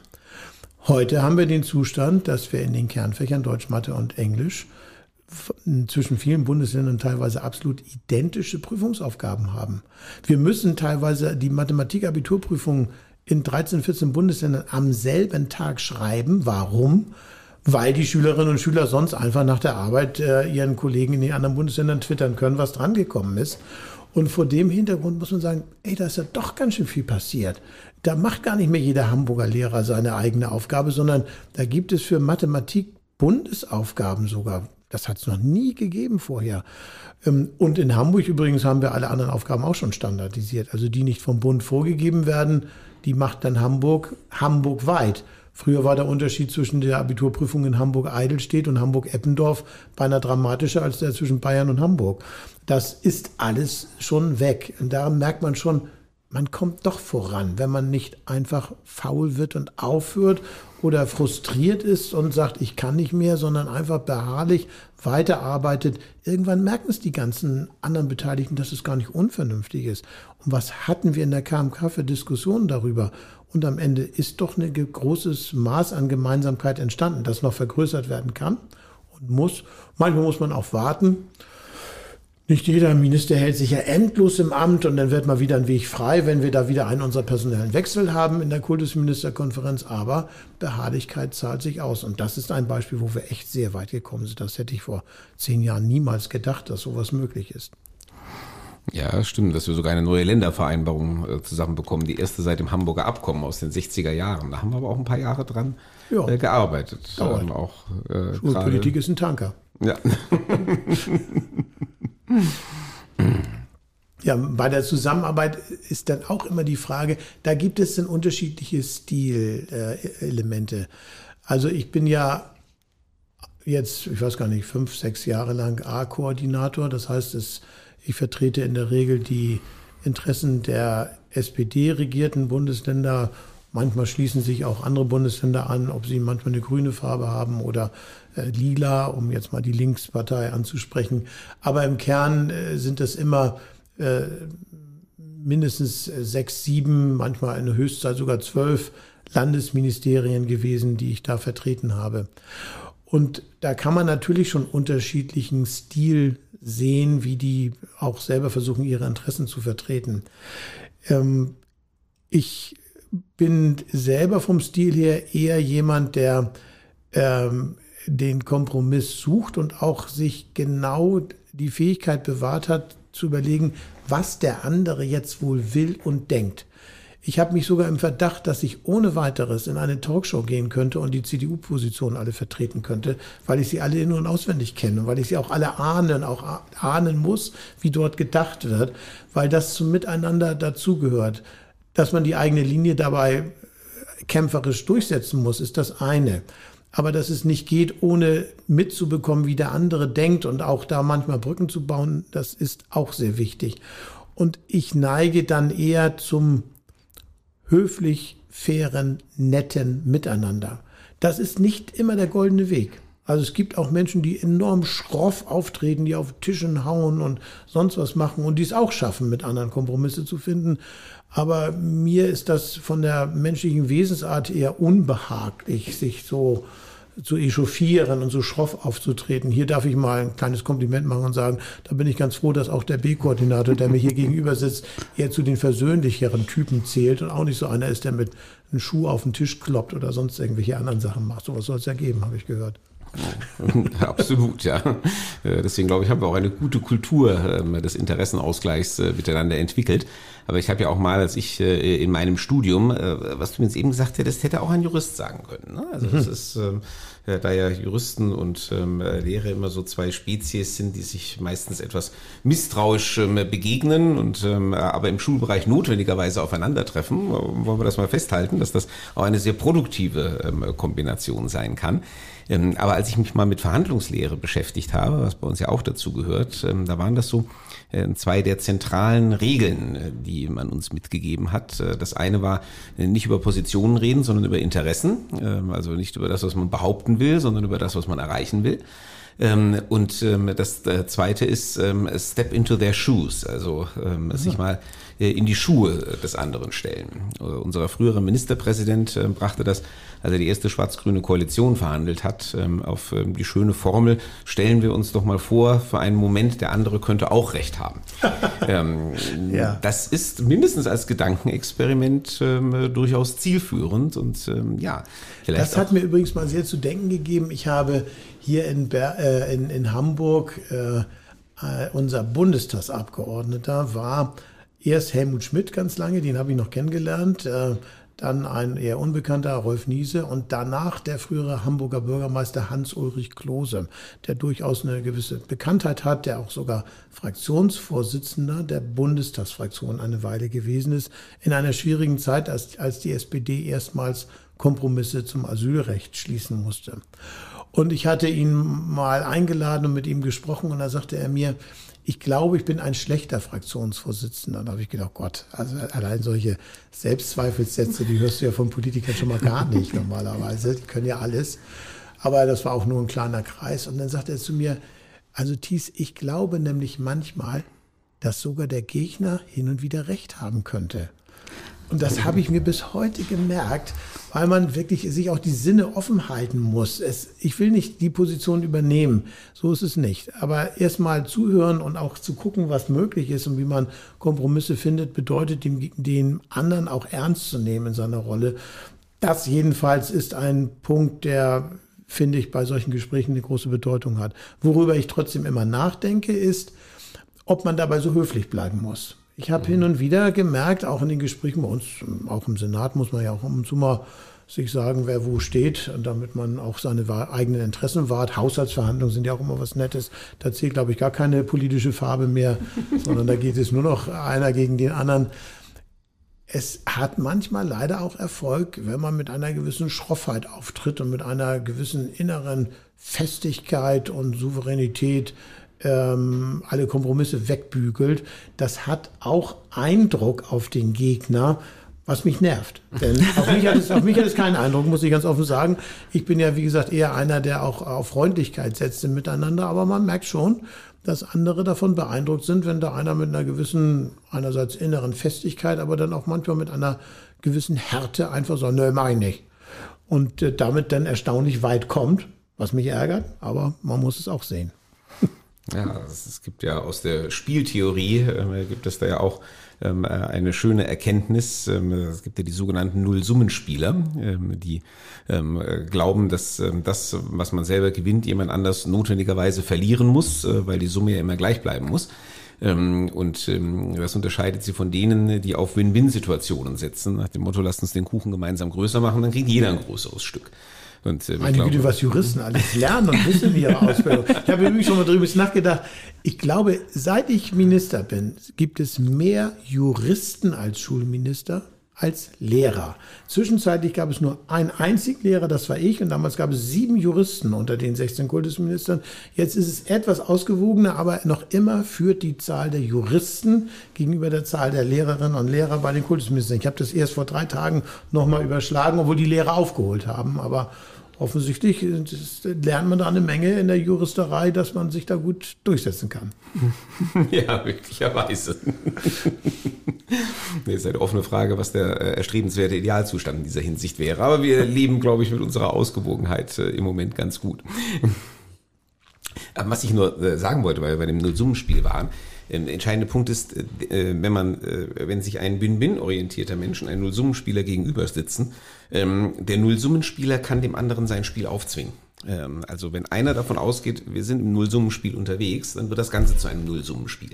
Heute haben wir den Zustand, dass wir in den Kernfächern Deutsch, Mathe und Englisch zwischen vielen Bundesländern teilweise absolut identische Prüfungsaufgaben haben. Wir müssen teilweise die Mathematik-Abiturprüfung in 13, 14 Bundesländern am selben Tag schreiben. Warum? Weil die Schülerinnen und Schüler sonst einfach nach der Arbeit äh, ihren Kollegen in den anderen Bundesländern twittern können, was drangekommen ist. Und vor dem Hintergrund muss man sagen, ey, da ist ja doch ganz schön viel passiert. Da macht gar nicht mehr jeder Hamburger Lehrer seine eigene Aufgabe, sondern da gibt es für Mathematik Bundesaufgaben sogar. Das hat es noch nie gegeben vorher. Ähm, und in Hamburg übrigens haben wir alle anderen Aufgaben auch schon standardisiert. Also die nicht vom Bund vorgegeben werden, die macht dann Hamburg Hamburg weit. Früher war der Unterschied zwischen der Abiturprüfung in Hamburg-Eidelstedt und Hamburg-Eppendorf beinahe dramatischer als der zwischen Bayern und Hamburg. Das ist alles schon weg. Und daran merkt man schon, man kommt doch voran, wenn man nicht einfach faul wird und aufhört oder frustriert ist und sagt, ich kann nicht mehr, sondern einfach beharrlich weiterarbeitet. Irgendwann merken es die ganzen anderen Beteiligten, dass es gar nicht unvernünftig ist. Und was hatten wir in der KMK für Diskussionen darüber? Und am Ende ist doch ein großes Maß an Gemeinsamkeit entstanden, das noch vergrößert werden kann und muss. Manchmal muss man auch warten. Nicht jeder Minister hält sich ja endlos im Amt und dann wird mal wieder ein Weg frei, wenn wir da wieder einen unserer personellen Wechsel haben in der Kultusministerkonferenz. Aber Beharrlichkeit zahlt sich aus. Und das ist ein Beispiel, wo wir echt sehr weit gekommen sind. Das hätte ich vor zehn Jahren niemals gedacht, dass sowas möglich ist. Ja, stimmt, dass wir sogar eine neue Ländervereinbarung äh, zusammenbekommen. Die erste seit dem Hamburger Abkommen aus den 60er Jahren. Da haben wir aber auch ein paar Jahre dran ja. äh, gearbeitet. Dauert. Auch, äh, Schulpolitik ist ein Tanker. Ja. [laughs] [laughs] Ja, bei der Zusammenarbeit ist dann auch immer die Frage, da gibt es dann unterschiedliche Stilelemente. Also ich bin ja jetzt, ich weiß gar nicht, fünf, sechs Jahre lang A-Koordinator. Das heißt, es, ich vertrete in der Regel die Interessen der SPD-regierten Bundesländer Manchmal schließen sich auch andere Bundesländer an, ob sie manchmal eine grüne Farbe haben oder äh, lila, um jetzt mal die Linkspartei anzusprechen. Aber im Kern äh, sind das immer äh, mindestens sechs, sieben, manchmal eine Höchstzahl sogar zwölf Landesministerien gewesen, die ich da vertreten habe. Und da kann man natürlich schon unterschiedlichen Stil sehen, wie die auch selber versuchen, ihre Interessen zu vertreten. Ähm, ich bin selber vom Stil her eher jemand, der ähm, den Kompromiss sucht und auch sich genau die Fähigkeit bewahrt hat, zu überlegen, was der andere jetzt wohl will und denkt. Ich habe mich sogar im Verdacht, dass ich ohne weiteres in eine Talkshow gehen könnte und die CDU-Positionen alle vertreten könnte, weil ich sie alle in- und auswendig kenne, weil ich sie auch alle ahnen, auch ahnen muss, wie dort gedacht wird, weil das zum Miteinander dazugehört. Dass man die eigene Linie dabei kämpferisch durchsetzen muss, ist das eine aber dass es nicht geht, ohne mitzubekommen, wie der andere denkt und auch da manchmal Brücken zu bauen, das ist auch sehr wichtig. Und ich neige dann eher zum höflich, fairen, netten Miteinander. Das ist nicht immer der goldene Weg. Also es gibt auch Menschen, die enorm schroff auftreten, die auf Tischen hauen und sonst was machen und die es auch schaffen, mit anderen Kompromisse zu finden. Aber mir ist das von der menschlichen Wesensart eher unbehaglich, sich so zu echauffieren und so schroff aufzutreten. Hier darf ich mal ein kleines Kompliment machen und sagen, da bin ich ganz froh, dass auch der B-Koordinator, der mir hier [laughs] gegenüber sitzt, eher zu den versöhnlicheren Typen zählt und auch nicht so einer ist, der mit einem Schuh auf den Tisch kloppt oder sonst irgendwelche anderen Sachen macht. Sowas soll es ja geben, habe ich gehört. [laughs] Absolut, ja. Äh, deswegen glaube ich, haben wir auch eine gute Kultur ähm, des Interessenausgleichs äh, miteinander entwickelt. Aber ich habe ja auch mal, als ich äh, in meinem Studium, was du mir jetzt eben gesagt hättest, hätte auch ein Jurist sagen können. Ne? Also das mhm. ist, ähm, da ja Juristen und ähm, Lehrer immer so zwei Spezies sind, die sich meistens etwas misstrauisch begegnen und aber im Schulbereich notwendigerweise aufeinandertreffen, wollen wir das mal festhalten, dass das auch eine sehr produktive Kombination sein kann. Ähm, aber als ich mich mal mit Verhandlungslehre beschäftigt habe, was bei uns ja auch dazu gehört, ähm, da waren das so äh, zwei der zentralen Regeln, äh, die man uns mitgegeben hat. Äh, das eine war nicht über Positionen reden, sondern über Interessen. Ähm, also nicht über das, was man behaupten will, sondern über das, was man erreichen will. Und das zweite ist Step into their shoes, also sich mal in die Schuhe des anderen stellen. Unser früherer Ministerpräsident brachte das als er die erste schwarz-grüne Koalition verhandelt hat, ähm, auf ähm, die schöne Formel, stellen wir uns doch mal vor, für einen Moment, der andere könnte auch recht haben. [laughs] ähm, ja. Das ist mindestens als Gedankenexperiment ähm, durchaus zielführend und ähm, ja. Das hat mir übrigens mal sehr zu denken gegeben. Ich habe hier in, Ber äh, in, in Hamburg äh, äh, unser Bundestagsabgeordneter war erst Helmut Schmidt ganz lange, den habe ich noch kennengelernt. Äh, dann ein eher unbekannter Rolf Niese und danach der frühere Hamburger Bürgermeister Hans-Ulrich Klose, der durchaus eine gewisse Bekanntheit hat, der auch sogar Fraktionsvorsitzender der Bundestagsfraktion eine Weile gewesen ist, in einer schwierigen Zeit, als, als die SPD erstmals Kompromisse zum Asylrecht schließen musste. Und ich hatte ihn mal eingeladen und mit ihm gesprochen und da sagte er mir, ich glaube, ich bin ein schlechter Fraktionsvorsitzender. Da habe ich gedacht, Gott, also allein solche Selbstzweifelssätze, die hörst du ja von Politikern schon mal gar nicht [laughs] normalerweise. Die können ja alles. Aber das war auch nur ein kleiner Kreis. Und dann sagte er zu mir, also Thies, ich glaube nämlich manchmal, dass sogar der Gegner hin und wieder recht haben könnte. Und das habe ich mir bis heute gemerkt, weil man wirklich sich auch die Sinne offen halten muss. Es, ich will nicht die Position übernehmen, so ist es nicht. Aber erstmal zuhören und auch zu gucken, was möglich ist und wie man Kompromisse findet, bedeutet dem, den anderen auch ernst zu nehmen in seiner Rolle. Das jedenfalls ist ein Punkt, der finde ich bei solchen Gesprächen eine große Bedeutung hat. Worüber ich trotzdem immer nachdenke, ist, ob man dabei so höflich bleiben muss. Ich habe hin und wieder gemerkt, auch in den Gesprächen bei uns, auch im Senat muss man ja auch um und zu mal sich sagen, wer wo steht, damit man auch seine eigenen Interessen wahrt. Haushaltsverhandlungen sind ja auch immer was Nettes. Da zählt, glaube ich, gar keine politische Farbe mehr, [laughs] sondern da geht es nur noch einer gegen den anderen. Es hat manchmal leider auch Erfolg, wenn man mit einer gewissen Schroffheit auftritt und mit einer gewissen inneren Festigkeit und Souveränität ähm, alle Kompromisse wegbügelt. Das hat auch Eindruck auf den Gegner, was mich nervt. Denn [laughs] auf mich, hat es, auf mich hat es keinen Eindruck, muss ich ganz offen sagen. Ich bin ja, wie gesagt, eher einer, der auch auf Freundlichkeit setzt im Miteinander, aber man merkt schon, dass andere davon beeindruckt sind, wenn da einer mit einer gewissen, einerseits inneren Festigkeit, aber dann auch manchmal mit einer gewissen Härte einfach sagt, nö, mach ich nicht. Und äh, damit dann erstaunlich weit kommt, was mich ärgert, aber man muss es auch sehen. Ja, es gibt ja aus der Spieltheorie, äh, gibt es da ja auch ähm, äh, eine schöne Erkenntnis. Ähm, es gibt ja die sogenannten Nullsummenspieler, ähm, die ähm, glauben, dass ähm, das, was man selber gewinnt, jemand anders notwendigerweise verlieren muss, äh, weil die Summe ja immer gleich bleiben muss. Ähm, und das unterscheidet sie von denen, die auf Win-Win-Situationen setzen, nach dem Motto, lasst uns den Kuchen gemeinsam größer machen, dann kriegt jeder ein größeres Stück. Und, äh, Meine Güte, was Juristen alles lernen und wissen in ihrer Ausbildung. Ich habe übrigens schon mal drüber nachgedacht. Ich glaube, seit ich Minister bin, gibt es mehr Juristen als Schulminister als Lehrer. Zwischenzeitlich gab es nur einen einzigen Lehrer, das war ich, und damals gab es sieben Juristen unter den 16 Kultusministern. Jetzt ist es etwas ausgewogener, aber noch immer führt die Zahl der Juristen gegenüber der Zahl der Lehrerinnen und Lehrer bei den Kultusministern. Ich habe das erst vor drei Tagen nochmal überschlagen, obwohl die Lehrer aufgeholt haben, aber offensichtlich lernt man da eine Menge in der Juristerei, dass man sich da gut durchsetzen kann. [laughs] Ja, möglicherweise. [laughs] Das ist eine offene Frage, was der äh, erstrebenswerte Idealzustand in dieser Hinsicht wäre. Aber wir [laughs] leben, glaube ich, mit unserer Ausgewogenheit äh, im Moment ganz gut. Was ich nur äh, sagen wollte, weil wir bei dem Nullsummenspiel waren, ähm, der entscheidende Punkt ist, wenn man, wenn sich ein Bin-Bin-orientierter Mensch und ein Nullsummenspieler gegenüber sitzen, ähm, der Nullsummenspieler kann dem anderen sein Spiel aufzwingen. Ähm, also wenn einer davon ausgeht, wir sind im Nullsummenspiel unterwegs, dann wird das Ganze zu einem Nullsummenspiel.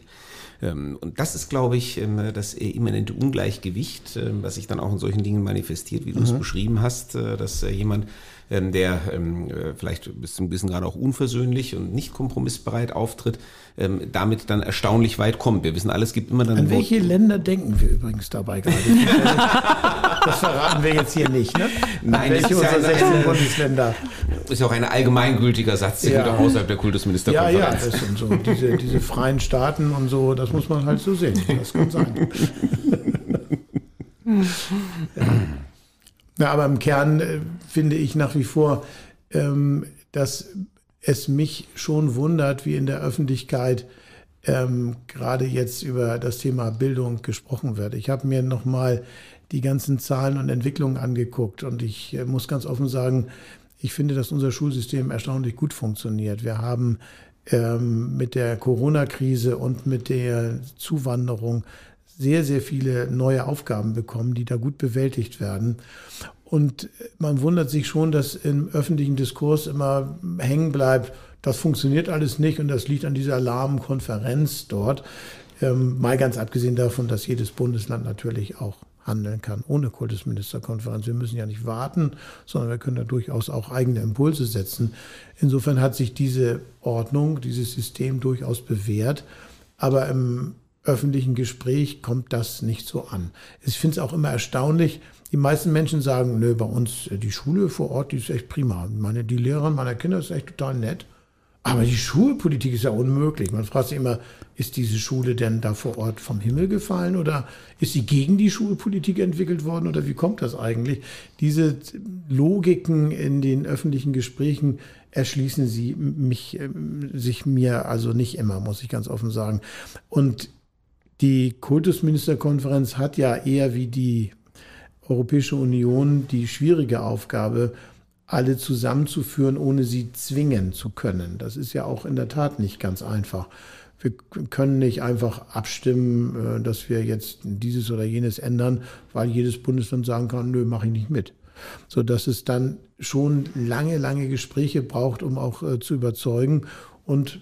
Ähm, und das ist, glaube ich, das immanente Ungleichgewicht, was sich dann auch in solchen Dingen manifestiert, wie du mhm. es beschrieben hast, äh, dass äh, jemand ähm, der ähm, äh, vielleicht bis zum gewissen Grad auch unversöhnlich und nicht kompromissbereit auftritt, ähm, damit dann erstaunlich weit kommt. Wir wissen alles, gibt immer dann. An welche Länder denken wir übrigens dabei gerade? [laughs] das verraten wir jetzt hier nicht, ne? Nein, welche das ist ja 16 Bundesländer. Ist ja auch ein allgemeingültiger Satz, der ja. außerhalb der Kultusministerkonferenz. Ja, ja, das sind so diese, diese freien Staaten und so, das muss man halt so sehen. Das kann sein. [laughs] ja. Ja, aber im Kern äh, finde ich nach wie vor, ähm, dass es mich schon wundert, wie in der Öffentlichkeit ähm, gerade jetzt über das Thema Bildung gesprochen wird. Ich habe mir nochmal die ganzen Zahlen und Entwicklungen angeguckt und ich äh, muss ganz offen sagen, ich finde, dass unser Schulsystem erstaunlich gut funktioniert. Wir haben ähm, mit der Corona-Krise und mit der Zuwanderung sehr, sehr viele neue Aufgaben bekommen, die da gut bewältigt werden. Und man wundert sich schon, dass im öffentlichen Diskurs immer hängen bleibt, das funktioniert alles nicht und das liegt an dieser Alarmkonferenz dort. Ähm, mal ganz abgesehen davon, dass jedes Bundesland natürlich auch handeln kann ohne Kultusministerkonferenz. Wir müssen ja nicht warten, sondern wir können da durchaus auch eigene Impulse setzen. Insofern hat sich diese Ordnung, dieses System durchaus bewährt. Aber im öffentlichen Gespräch kommt das nicht so an. Ich finde es auch immer erstaunlich, die meisten Menschen sagen, nö, bei uns äh, die Schule vor Ort, die ist echt prima. Meine, die Lehrerin meiner Kinder ist echt total nett. Aber die Schulpolitik ist ja unmöglich. Man fragt sich immer, ist diese Schule denn da vor Ort vom Himmel gefallen oder ist sie gegen die Schulpolitik entwickelt worden oder wie kommt das eigentlich? Diese Logiken in den öffentlichen Gesprächen erschließen sie mich, ähm, sich mir also nicht immer, muss ich ganz offen sagen. Und die Kultusministerkonferenz hat ja eher wie die Europäische Union die schwierige Aufgabe, alle zusammenzuführen, ohne sie zwingen zu können. Das ist ja auch in der Tat nicht ganz einfach. Wir können nicht einfach abstimmen, äh, dass wir jetzt dieses oder jenes ändern, weil jedes Bundesland sagen kann, nö, mache ich nicht mit. So dass es dann schon lange, lange Gespräche braucht, um auch äh, zu überzeugen. Und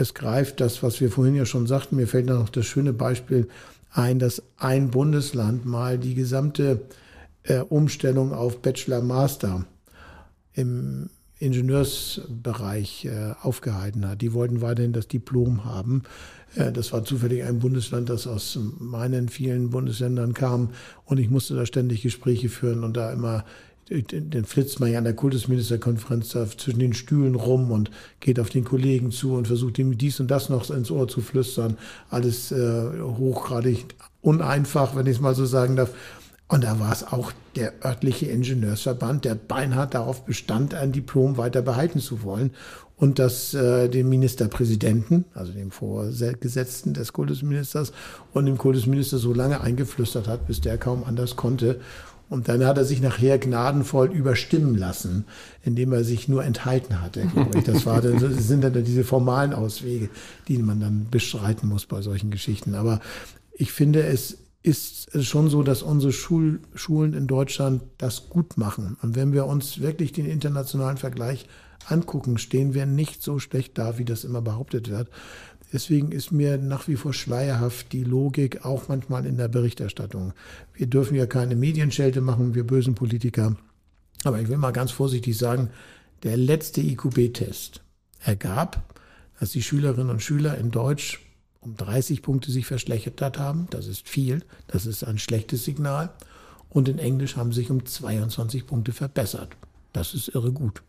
es greift das, was wir vorhin ja schon sagten. Mir fällt da noch das schöne Beispiel ein, dass ein Bundesland mal die gesamte äh, Umstellung auf Bachelor-Master im Ingenieursbereich äh, aufgehalten hat. Die wollten weiterhin das Diplom haben. Äh, das war zufällig ein Bundesland, das aus meinen vielen Bundesländern kam. Und ich musste da ständig Gespräche führen und da immer den flitzt man ja an der Kultusministerkonferenz da zwischen den Stühlen rum und geht auf den Kollegen zu und versucht ihm dies und das noch ins Ohr zu flüstern. Alles äh, hochgradig uneinfach, wenn ich es mal so sagen darf. Und da war es auch der örtliche Ingenieursverband, der beinhart darauf bestand, ein Diplom weiter behalten zu wollen und das äh, dem Ministerpräsidenten, also dem Vorgesetzten des Kultusministers und dem Kultusminister so lange eingeflüstert hat, bis der kaum anders konnte. Und dann hat er sich nachher gnadenvoll überstimmen lassen, indem er sich nur enthalten hatte. Das, war, das sind dann diese formalen Auswege, die man dann bestreiten muss bei solchen Geschichten. Aber ich finde, es ist schon so, dass unsere Schul Schulen in Deutschland das gut machen. Und wenn wir uns wirklich den internationalen Vergleich angucken, stehen wir nicht so schlecht da, wie das immer behauptet wird. Deswegen ist mir nach wie vor schleierhaft die Logik auch manchmal in der Berichterstattung. Wir dürfen ja keine Medienschelte machen, wir bösen Politiker. Aber ich will mal ganz vorsichtig sagen, der letzte IQB-Test ergab, dass die Schülerinnen und Schüler in Deutsch um 30 Punkte sich verschlechtert haben. Das ist viel, das ist ein schlechtes Signal. Und in Englisch haben sich um 22 Punkte verbessert. Das ist irre gut.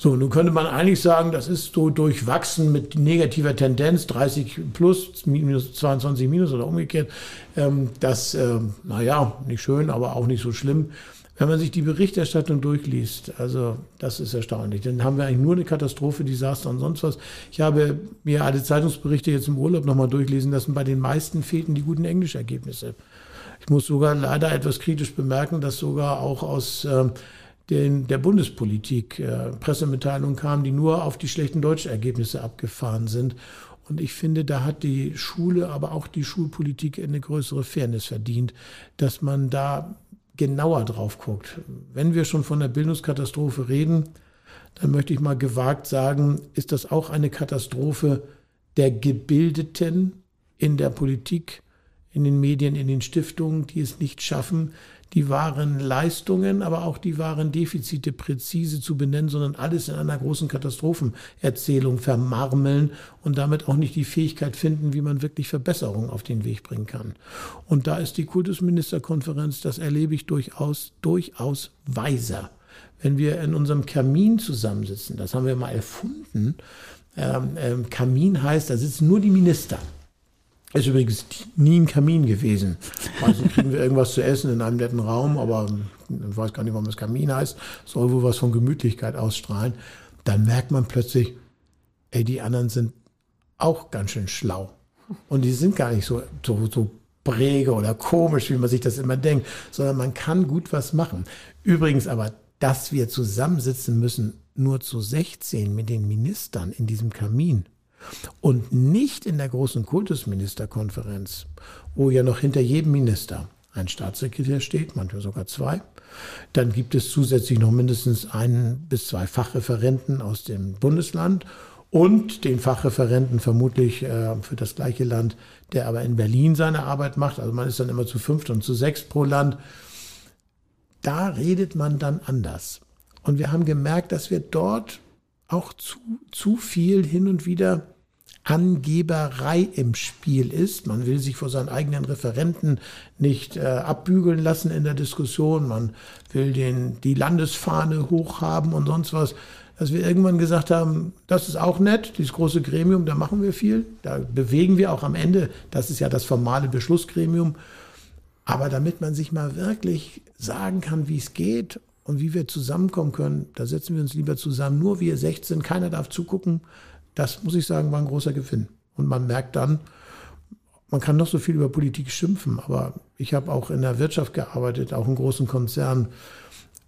So, nun könnte man eigentlich sagen, das ist so durchwachsen mit negativer Tendenz, 30 plus, minus 22 minus oder umgekehrt. Ähm, das, äh, naja, nicht schön, aber auch nicht so schlimm. Wenn man sich die Berichterstattung durchliest, also das ist erstaunlich. Dann haben wir eigentlich nur eine Katastrophe, Desaster und sonst was. Ich habe mir alle Zeitungsberichte jetzt im Urlaub nochmal durchlesen lassen. Bei den meisten fehlten die guten Englischergebnisse. Ich muss sogar leider etwas kritisch bemerken, dass sogar auch aus äh, den, der Bundespolitik äh, Pressemitteilungen kamen, die nur auf die schlechten Deutschergebnisse abgefahren sind. Und ich finde, da hat die Schule, aber auch die Schulpolitik eine größere Fairness verdient, dass man da genauer drauf guckt. Wenn wir schon von der Bildungskatastrophe reden, dann möchte ich mal gewagt sagen, ist das auch eine Katastrophe der Gebildeten in der Politik, in den Medien, in den Stiftungen, die es nicht schaffen, die wahren Leistungen, aber auch die wahren Defizite präzise zu benennen, sondern alles in einer großen Katastrophenerzählung vermarmeln und damit auch nicht die Fähigkeit finden, wie man wirklich Verbesserungen auf den Weg bringen kann. Und da ist die Kultusministerkonferenz, das erlebe ich durchaus, durchaus weiser. Wenn wir in unserem Kamin zusammensitzen, das haben wir mal erfunden, ähm, ähm, Kamin heißt, da sitzen nur die Minister. Ist übrigens nie ein Kamin gewesen. Also [laughs] kriegen wir irgendwas zu essen in einem netten Raum, aber ich weiß gar nicht, warum das Kamin heißt. Soll wohl was von Gemütlichkeit ausstrahlen. Dann merkt man plötzlich, ey, die anderen sind auch ganz schön schlau. Und die sind gar nicht so, so, so präge oder komisch, wie man sich das immer denkt, sondern man kann gut was machen. Übrigens aber, dass wir zusammensitzen müssen, nur zu 16 mit den Ministern in diesem Kamin, und nicht in der großen Kultusministerkonferenz, wo ja noch hinter jedem Minister ein Staatssekretär steht, manchmal sogar zwei. Dann gibt es zusätzlich noch mindestens einen bis zwei Fachreferenten aus dem Bundesland und den Fachreferenten vermutlich äh, für das gleiche Land, der aber in Berlin seine Arbeit macht. Also man ist dann immer zu fünft und zu sechs pro Land. Da redet man dann anders. Und wir haben gemerkt, dass wir dort auch zu, zu viel hin und wieder Angeberei im Spiel ist. Man will sich vor seinen eigenen Referenten nicht äh, abbügeln lassen in der Diskussion. Man will den, die Landesfahne hochhaben und sonst was. Dass wir irgendwann gesagt haben, das ist auch nett, dieses große Gremium, da machen wir viel. Da bewegen wir auch am Ende. Das ist ja das formale Beschlussgremium. Aber damit man sich mal wirklich sagen kann, wie es geht und wie wir zusammenkommen können, da setzen wir uns lieber zusammen. Nur wir 16, keiner darf zugucken. Das muss ich sagen, war ein großer Gewinn. Und man merkt dann, man kann noch so viel über Politik schimpfen, aber ich habe auch in der Wirtschaft gearbeitet, auch in großen Konzernen.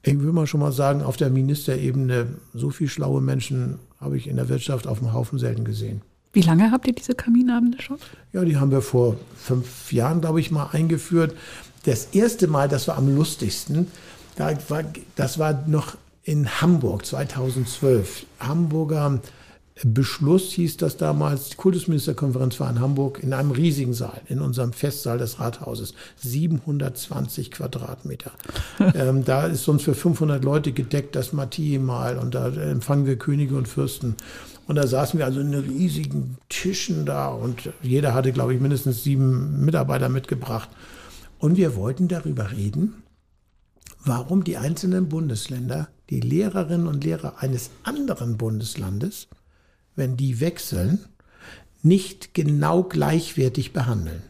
Ich will mal schon mal sagen, auf der Ministerebene, so viele schlaue Menschen habe ich in der Wirtschaft auf dem Haufen selten gesehen. Wie lange habt ihr diese Kaminabende schon? Ja, die haben wir vor fünf Jahren, glaube ich, mal eingeführt. Das erste Mal, das war am lustigsten, da war, das war noch in Hamburg 2012. Hamburger Beschluss hieß das damals, die Kultusministerkonferenz war in Hamburg in einem riesigen Saal, in unserem Festsaal des Rathauses, 720 Quadratmeter. [laughs] ähm, da ist sonst für 500 Leute gedeckt das Matthieu-Mal und da empfangen wir Könige und Fürsten. Und da saßen wir also in riesigen Tischen da und jeder hatte, glaube ich, mindestens sieben Mitarbeiter mitgebracht. Und wir wollten darüber reden, warum die einzelnen Bundesländer die Lehrerinnen und Lehrer eines anderen Bundeslandes, wenn die wechseln, nicht genau gleichwertig behandeln.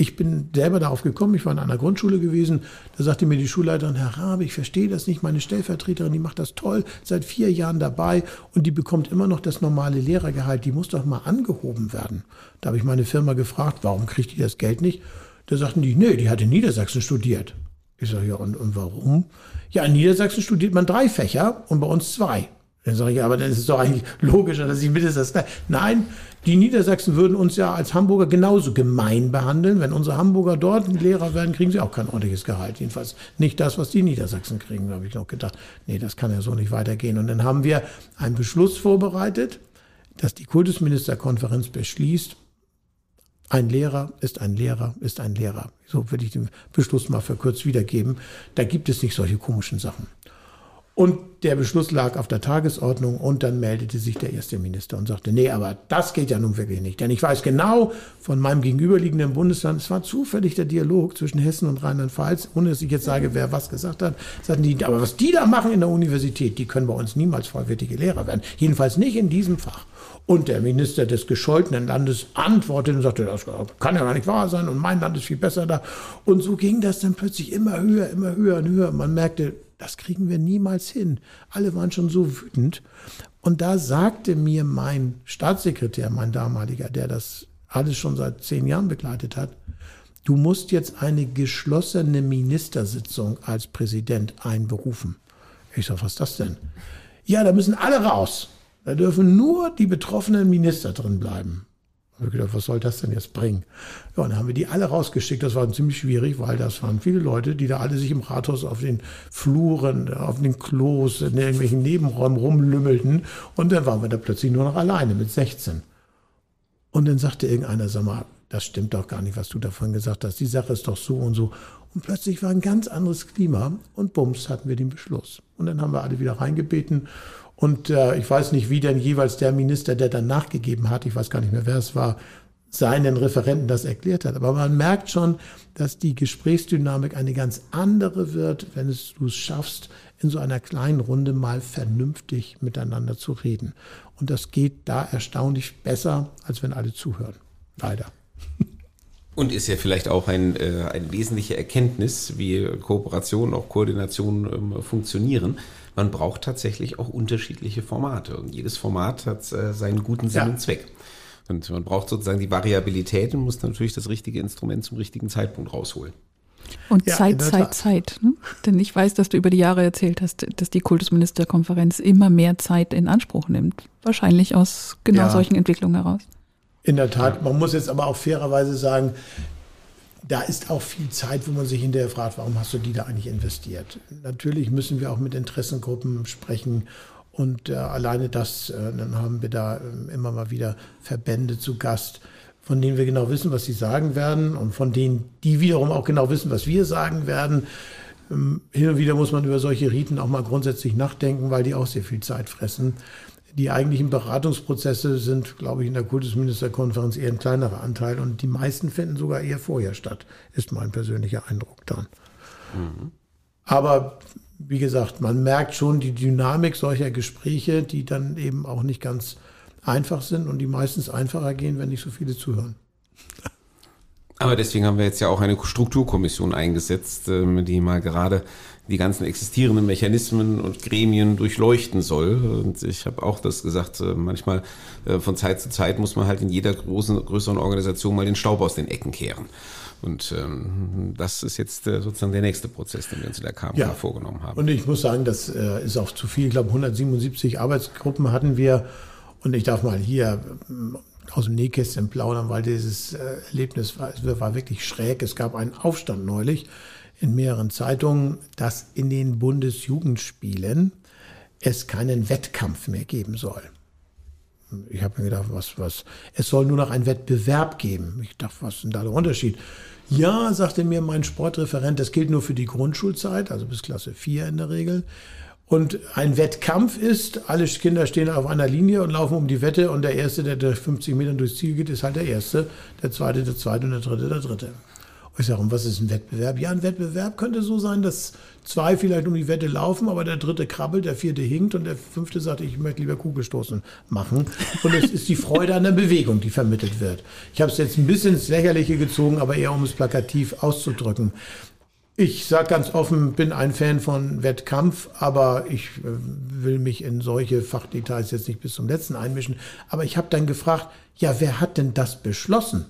Ich bin selber darauf gekommen, ich war in einer Grundschule gewesen, da sagte mir die Schulleiterin, Herr Rabe, ich verstehe das nicht, meine Stellvertreterin, die macht das toll, seit vier Jahren dabei und die bekommt immer noch das normale Lehrergehalt, die muss doch mal angehoben werden. Da habe ich meine Firma gefragt, warum kriegt die das Geld nicht? Da sagten die, nee, die hat in Niedersachsen studiert. Ich sage, ja, und, und warum? Ja, in Niedersachsen studiert man drei Fächer und bei uns zwei. Dann sage ich, ja, aber dann ist es doch eigentlich logischer, dass ich mindestens das. Nein, die Niedersachsen würden uns ja als Hamburger genauso gemein behandeln. Wenn unsere Hamburger dort Lehrer werden, kriegen sie auch kein ordentliches Gehalt. Jedenfalls nicht das, was die Niedersachsen kriegen. Habe ich noch gedacht, nee, das kann ja so nicht weitergehen. Und dann haben wir einen Beschluss vorbereitet, dass die Kultusministerkonferenz beschließt, ein Lehrer ist ein Lehrer ist ein Lehrer. So würde ich den Beschluss mal verkürzt wiedergeben. Da gibt es nicht solche komischen Sachen. Und der Beschluss lag auf der Tagesordnung und dann meldete sich der erste Minister und sagte, nee, aber das geht ja nun wirklich nicht. Denn ich weiß genau von meinem gegenüberliegenden Bundesland, es war zufällig der Dialog zwischen Hessen und Rheinland-Pfalz, ohne dass ich jetzt sage, wer was gesagt hat, sagten die, aber was die da machen in der Universität, die können bei uns niemals vollwertige Lehrer werden. Jedenfalls nicht in diesem Fach. Und der Minister des gescholtenen Landes antwortete und sagte, das kann ja gar nicht wahr sein und mein Land ist viel besser da. Und so ging das dann plötzlich immer höher, immer höher und höher. Man merkte, das kriegen wir niemals hin. Alle waren schon so wütend. Und da sagte mir mein Staatssekretär, mein damaliger, der das alles schon seit zehn Jahren begleitet hat, du musst jetzt eine geschlossene Ministersitzung als Präsident einberufen. Ich sage, was ist das denn? Ja, da müssen alle raus. Da dürfen nur die betroffenen Minister drin bleiben. Da habe ich gedacht, was soll das denn jetzt bringen? Ja, und dann haben wir die alle rausgeschickt. Das war ziemlich schwierig, weil das waren viele Leute, die da alle sich im Rathaus auf den Fluren, auf den Klos, in irgendwelchen Nebenräumen rumlümmelten. Und dann waren wir da plötzlich nur noch alleine mit 16. Und dann sagte irgendeiner, sag mal, das stimmt doch gar nicht, was du davon gesagt hast. Die Sache ist doch so und so. Und plötzlich war ein ganz anderes Klima und bums hatten wir den Beschluss. Und dann haben wir alle wieder reingebeten und äh, ich weiß nicht, wie denn jeweils der Minister, der dann nachgegeben hat, ich weiß gar nicht mehr, wer es war, seinen Referenten das erklärt hat. Aber man merkt schon, dass die Gesprächsdynamik eine ganz andere wird, wenn es, du es schaffst, in so einer kleinen Runde mal vernünftig miteinander zu reden. Und das geht da erstaunlich besser, als wenn alle zuhören. Leider. Und ist ja vielleicht auch ein, äh, eine wesentliche Erkenntnis, wie Kooperation, auch Koordination ähm, funktionieren. Man braucht tatsächlich auch unterschiedliche Formate. Und jedes Format hat äh, seinen guten Sinn ja. und Zweck. Und man braucht sozusagen die Variabilität und muss natürlich das richtige Instrument zum richtigen Zeitpunkt rausholen. Und ja, Zeit, Zeit, Zeit. Ne? Denn ich weiß, dass du über die Jahre erzählt hast, dass die Kultusministerkonferenz immer mehr Zeit in Anspruch nimmt. Wahrscheinlich aus genau ja. solchen Entwicklungen heraus. In der Tat, man muss jetzt aber auch fairerweise sagen, da ist auch viel Zeit, wo man sich hinterher fragt, warum hast du die da eigentlich investiert? Natürlich müssen wir auch mit Interessengruppen sprechen und äh, alleine das, äh, dann haben wir da äh, immer mal wieder Verbände zu Gast, von denen wir genau wissen, was sie sagen werden und von denen die wiederum auch genau wissen, was wir sagen werden. Ähm, hin und wieder muss man über solche Riten auch mal grundsätzlich nachdenken, weil die auch sehr viel Zeit fressen. Die eigentlichen Beratungsprozesse sind, glaube ich, in der Kultusministerkonferenz eher ein kleinerer Anteil und die meisten finden sogar eher vorher statt, ist mein persönlicher Eindruck dann. Mhm. Aber wie gesagt, man merkt schon die Dynamik solcher Gespräche, die dann eben auch nicht ganz einfach sind und die meistens einfacher gehen, wenn nicht so viele zuhören. Aber deswegen haben wir jetzt ja auch eine Strukturkommission eingesetzt, ähm, die mal gerade die ganzen existierenden Mechanismen und Gremien durchleuchten soll. Und ich habe auch das gesagt, äh, manchmal äh, von Zeit zu Zeit muss man halt in jeder großen, größeren Organisation mal den Staub aus den Ecken kehren. Und ähm, das ist jetzt äh, sozusagen der nächste Prozess, den wir uns in der KMK ja. vorgenommen haben. Und ich muss sagen, das äh, ist auch zu viel. Ich glaube, 177 Arbeitsgruppen hatten wir. Und ich darf mal hier aus dem Nähkästchen plaudern, weil dieses Erlebnis war, war wirklich schräg. Es gab einen Aufstand neulich in mehreren Zeitungen, dass in den Bundesjugendspielen es keinen Wettkampf mehr geben soll. Ich habe mir gedacht, was, was, es soll nur noch einen Wettbewerb geben. Ich dachte, was ist denn da der Unterschied? Ja, sagte mir mein Sportreferent, das gilt nur für die Grundschulzeit, also bis Klasse 4 in der Regel. Und ein Wettkampf ist, alle Kinder stehen auf einer Linie und laufen um die Wette und der Erste, der durch 50 Meter durchs Ziel geht, ist halt der Erste, der Zweite, der Zweite und der Dritte, der Dritte. Ich sage, und was ist ein Wettbewerb? Ja, ein Wettbewerb könnte so sein, dass zwei vielleicht um die Wette laufen, aber der dritte krabbelt, der vierte hinkt und der fünfte sagt, ich möchte lieber Kugelstoßen machen. Und es ist die Freude an der Bewegung, die vermittelt wird. Ich habe es jetzt ein bisschen ins Lächerliche gezogen, aber eher um es plakativ auszudrücken. Ich sage ganz offen, bin ein Fan von Wettkampf, aber ich äh, will mich in solche Fachdetails jetzt nicht bis zum letzten einmischen. Aber ich habe dann gefragt, ja, wer hat denn das beschlossen?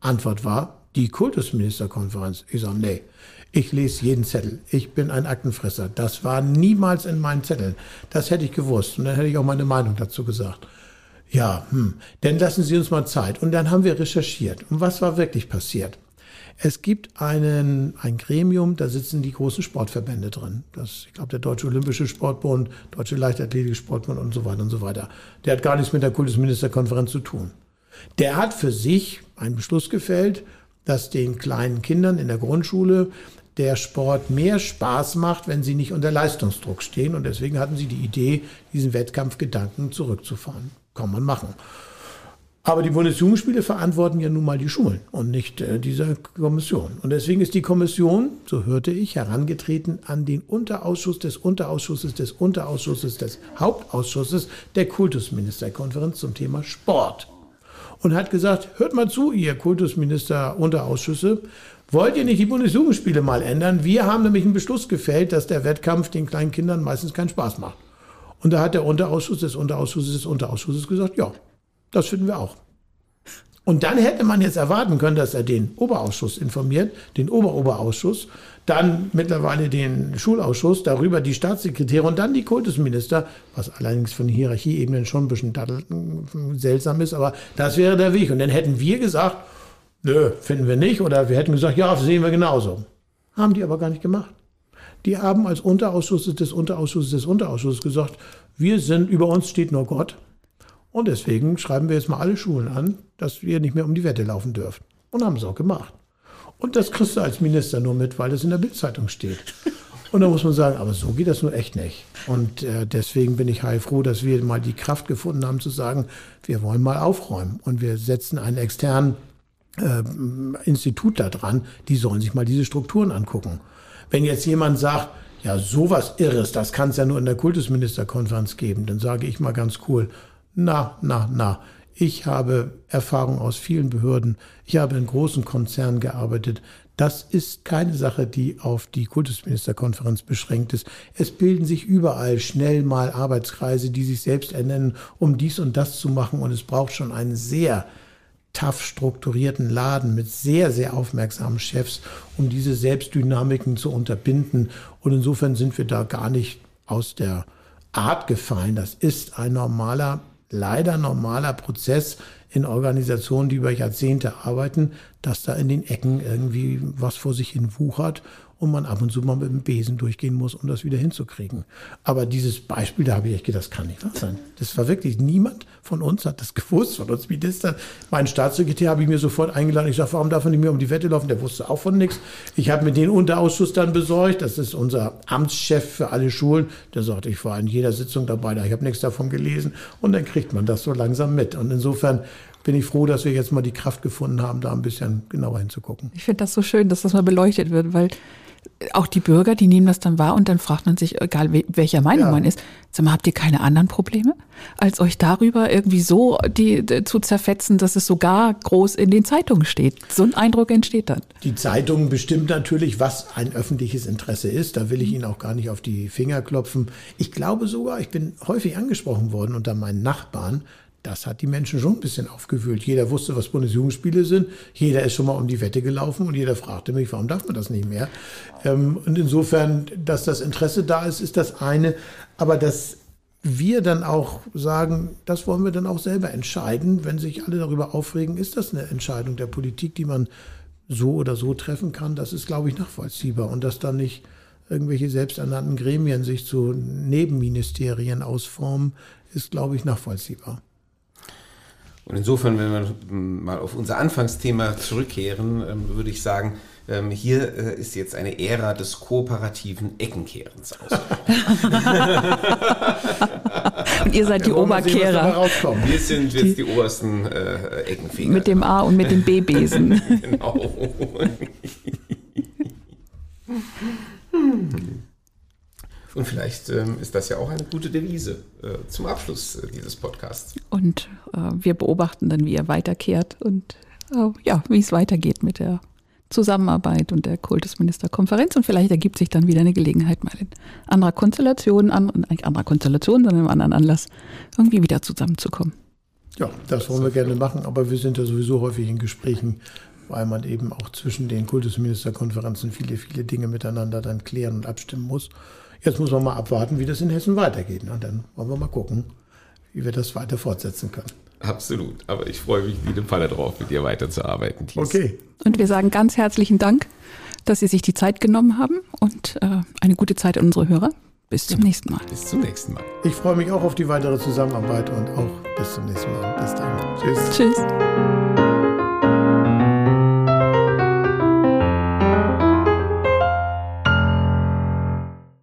Antwort war, die Kultusministerkonferenz. Ich sage, nee, ich lese jeden Zettel. Ich bin ein Aktenfresser. Das war niemals in meinen Zetteln. Das hätte ich gewusst. Und dann hätte ich auch meine Meinung dazu gesagt. Ja, hm, dann lassen Sie uns mal Zeit. Und dann haben wir recherchiert. Und was war wirklich passiert? Es gibt einen, ein Gremium, da sitzen die großen Sportverbände drin. Das, ich glaube, der Deutsche Olympische Sportbund, Deutsche Leichtathletik Sportbund und so weiter und so weiter. Der hat gar nichts mit der Kultusministerkonferenz zu tun. Der hat für sich einen Beschluss gefällt, dass den kleinen Kindern in der Grundschule der Sport mehr Spaß macht, wenn sie nicht unter Leistungsdruck stehen. Und deswegen hatten sie die Idee, diesen Wettkampfgedanken zurückzufahren. Kann man machen. Aber die Bundesjugendspiele verantworten ja nun mal die Schulen und nicht äh, diese Kommission. Und deswegen ist die Kommission, so hörte ich, herangetreten an den Unterausschuss des Unterausschusses des Unterausschusses des Hauptausschusses der Kultusministerkonferenz zum Thema Sport. Und hat gesagt, hört mal zu, ihr Kultusminister Unterausschüsse, wollt ihr nicht die Bundesjugendspiele mal ändern? Wir haben nämlich einen Beschluss gefällt, dass der Wettkampf den kleinen Kindern meistens keinen Spaß macht. Und da hat der Unterausschuss des Unterausschusses des Unterausschusses gesagt, ja, das finden wir auch. Und dann hätte man jetzt erwarten können, dass er den Oberausschuss informiert, den Oberoberauschuss, dann mittlerweile den Schulausschuss, darüber die Staatssekretäre und dann die Kultusminister, was allerdings von Hierarchieebenen schon ein bisschen seltsam ist, aber das wäre der Weg. Und dann hätten wir gesagt, nö, finden wir nicht, oder wir hätten gesagt, ja, sehen wir genauso. Haben die aber gar nicht gemacht. Die haben als Unterausschuss des Unterausschusses des Unterausschusses gesagt, wir sind, über uns steht nur Gott. Und deswegen schreiben wir jetzt mal alle Schulen an, dass wir nicht mehr um die Wette laufen dürfen. Und haben es auch gemacht. Und das kriegst du als Minister nur mit, weil es in der Bildzeitung steht. Und da muss man sagen, aber so geht das nur echt nicht. Und äh, deswegen bin ich heilfroh, dass wir mal die Kraft gefunden haben zu sagen, wir wollen mal aufräumen. Und wir setzen einen externen äh, Institut da dran, die sollen sich mal diese Strukturen angucken. Wenn jetzt jemand sagt, ja, sowas Irres, das kann es ja nur in der Kultusministerkonferenz geben, dann sage ich mal ganz cool, na, na, na. Ich habe Erfahrung aus vielen Behörden. Ich habe in großen Konzernen gearbeitet. Das ist keine Sache, die auf die Kultusministerkonferenz beschränkt ist. Es bilden sich überall schnell mal Arbeitskreise, die sich selbst ernennen, um dies und das zu machen. Und es braucht schon einen sehr tough strukturierten Laden mit sehr, sehr aufmerksamen Chefs, um diese Selbstdynamiken zu unterbinden. Und insofern sind wir da gar nicht aus der Art gefallen. Das ist ein normaler leider normaler Prozess in Organisationen, die über Jahrzehnte arbeiten, dass da in den Ecken irgendwie was vor sich hin wuchert und man ab und zu mal mit dem Besen durchgehen muss, um das wieder hinzukriegen. Aber dieses Beispiel, da habe ich echt gedacht, das kann nicht wahr sein. Das war wirklich, niemand von uns hat das [laughs] gewusst, von uns Ministern. Mein Staatssekretär habe ich mir sofort eingeladen. Ich sage, warum darf er nicht mehr um die Wette laufen? Der wusste auch von nichts. Ich habe mir den Unterausschuss dann besorgt. Das ist unser Amtschef für alle Schulen. Der sagt, ich war in jeder Sitzung dabei, ich habe nichts davon gelesen. Und dann kriegt man das so langsam mit. Und insofern bin ich froh, dass wir jetzt mal die Kraft gefunden haben, da ein bisschen genauer hinzugucken. Ich finde das so schön, dass das mal beleuchtet wird, weil auch die Bürger, die nehmen das dann wahr und dann fragt man sich, egal welcher Meinung ja. man ist, sag mal, habt ihr keine anderen Probleme, als euch darüber irgendwie so die, zu zerfetzen, dass es sogar groß in den Zeitungen steht. So ein Eindruck entsteht dann. Die Zeitungen bestimmt natürlich, was ein öffentliches Interesse ist. Da will ich Ihnen auch gar nicht auf die Finger klopfen. Ich glaube sogar, ich bin häufig angesprochen worden unter meinen Nachbarn, das hat die Menschen schon ein bisschen aufgewühlt. Jeder wusste, was Bundesjugendspiele sind. Jeder ist schon mal um die Wette gelaufen und jeder fragte mich, warum darf man das nicht mehr? Ähm, und insofern, dass das Interesse da ist, ist das eine. Aber dass wir dann auch sagen, das wollen wir dann auch selber entscheiden. Wenn sich alle darüber aufregen, ist das eine Entscheidung der Politik, die man so oder so treffen kann. Das ist, glaube ich, nachvollziehbar. Und dass dann nicht irgendwelche selbsternannten Gremien sich zu Nebenministerien ausformen, ist, glaube ich, nachvollziehbar. Und insofern, wenn wir mal auf unser Anfangsthema zurückkehren, ähm, würde ich sagen, ähm, hier äh, ist jetzt eine Ära des kooperativen Eckenkehrens aus. [laughs] Und ihr seid die Oberkehrer. Wir sind jetzt die, die obersten äh, Eckenfinger. Mit dem A und mit dem B-Besen. [laughs] genau. [laughs] Und vielleicht ähm, ist das ja auch eine gute Devise äh, zum Abschluss äh, dieses Podcasts. Und äh, wir beobachten dann, wie er weiterkehrt und äh, ja, wie es weitergeht mit der Zusammenarbeit und der Kultusministerkonferenz. Und vielleicht ergibt sich dann wieder eine Gelegenheit, mal in anderer Konstellation, an, nicht anderer Konstellation, sondern im anderen Anlass, irgendwie wieder zusammenzukommen. Ja, das wollen wir gerne machen, aber wir sind ja sowieso häufig in Gesprächen, weil man eben auch zwischen den Kultusministerkonferenzen viele, viele Dinge miteinander dann klären und abstimmen muss. Jetzt muss man mal abwarten, wie das in Hessen weitergeht. Und dann wollen wir mal gucken, wie wir das weiter fortsetzen können. Absolut. Aber ich freue mich wie eine Falle drauf, mit dir weiterzuarbeiten. Thies. Okay. Und wir sagen ganz herzlichen Dank, dass Sie sich die Zeit genommen haben und äh, eine gute Zeit an unsere Hörer. Bis zum nächsten Mal. Bis zum nächsten Mal. Ich freue mich auch auf die weitere Zusammenarbeit und auch bis zum nächsten Mal. Bis dann. Tschüss. Tschüss.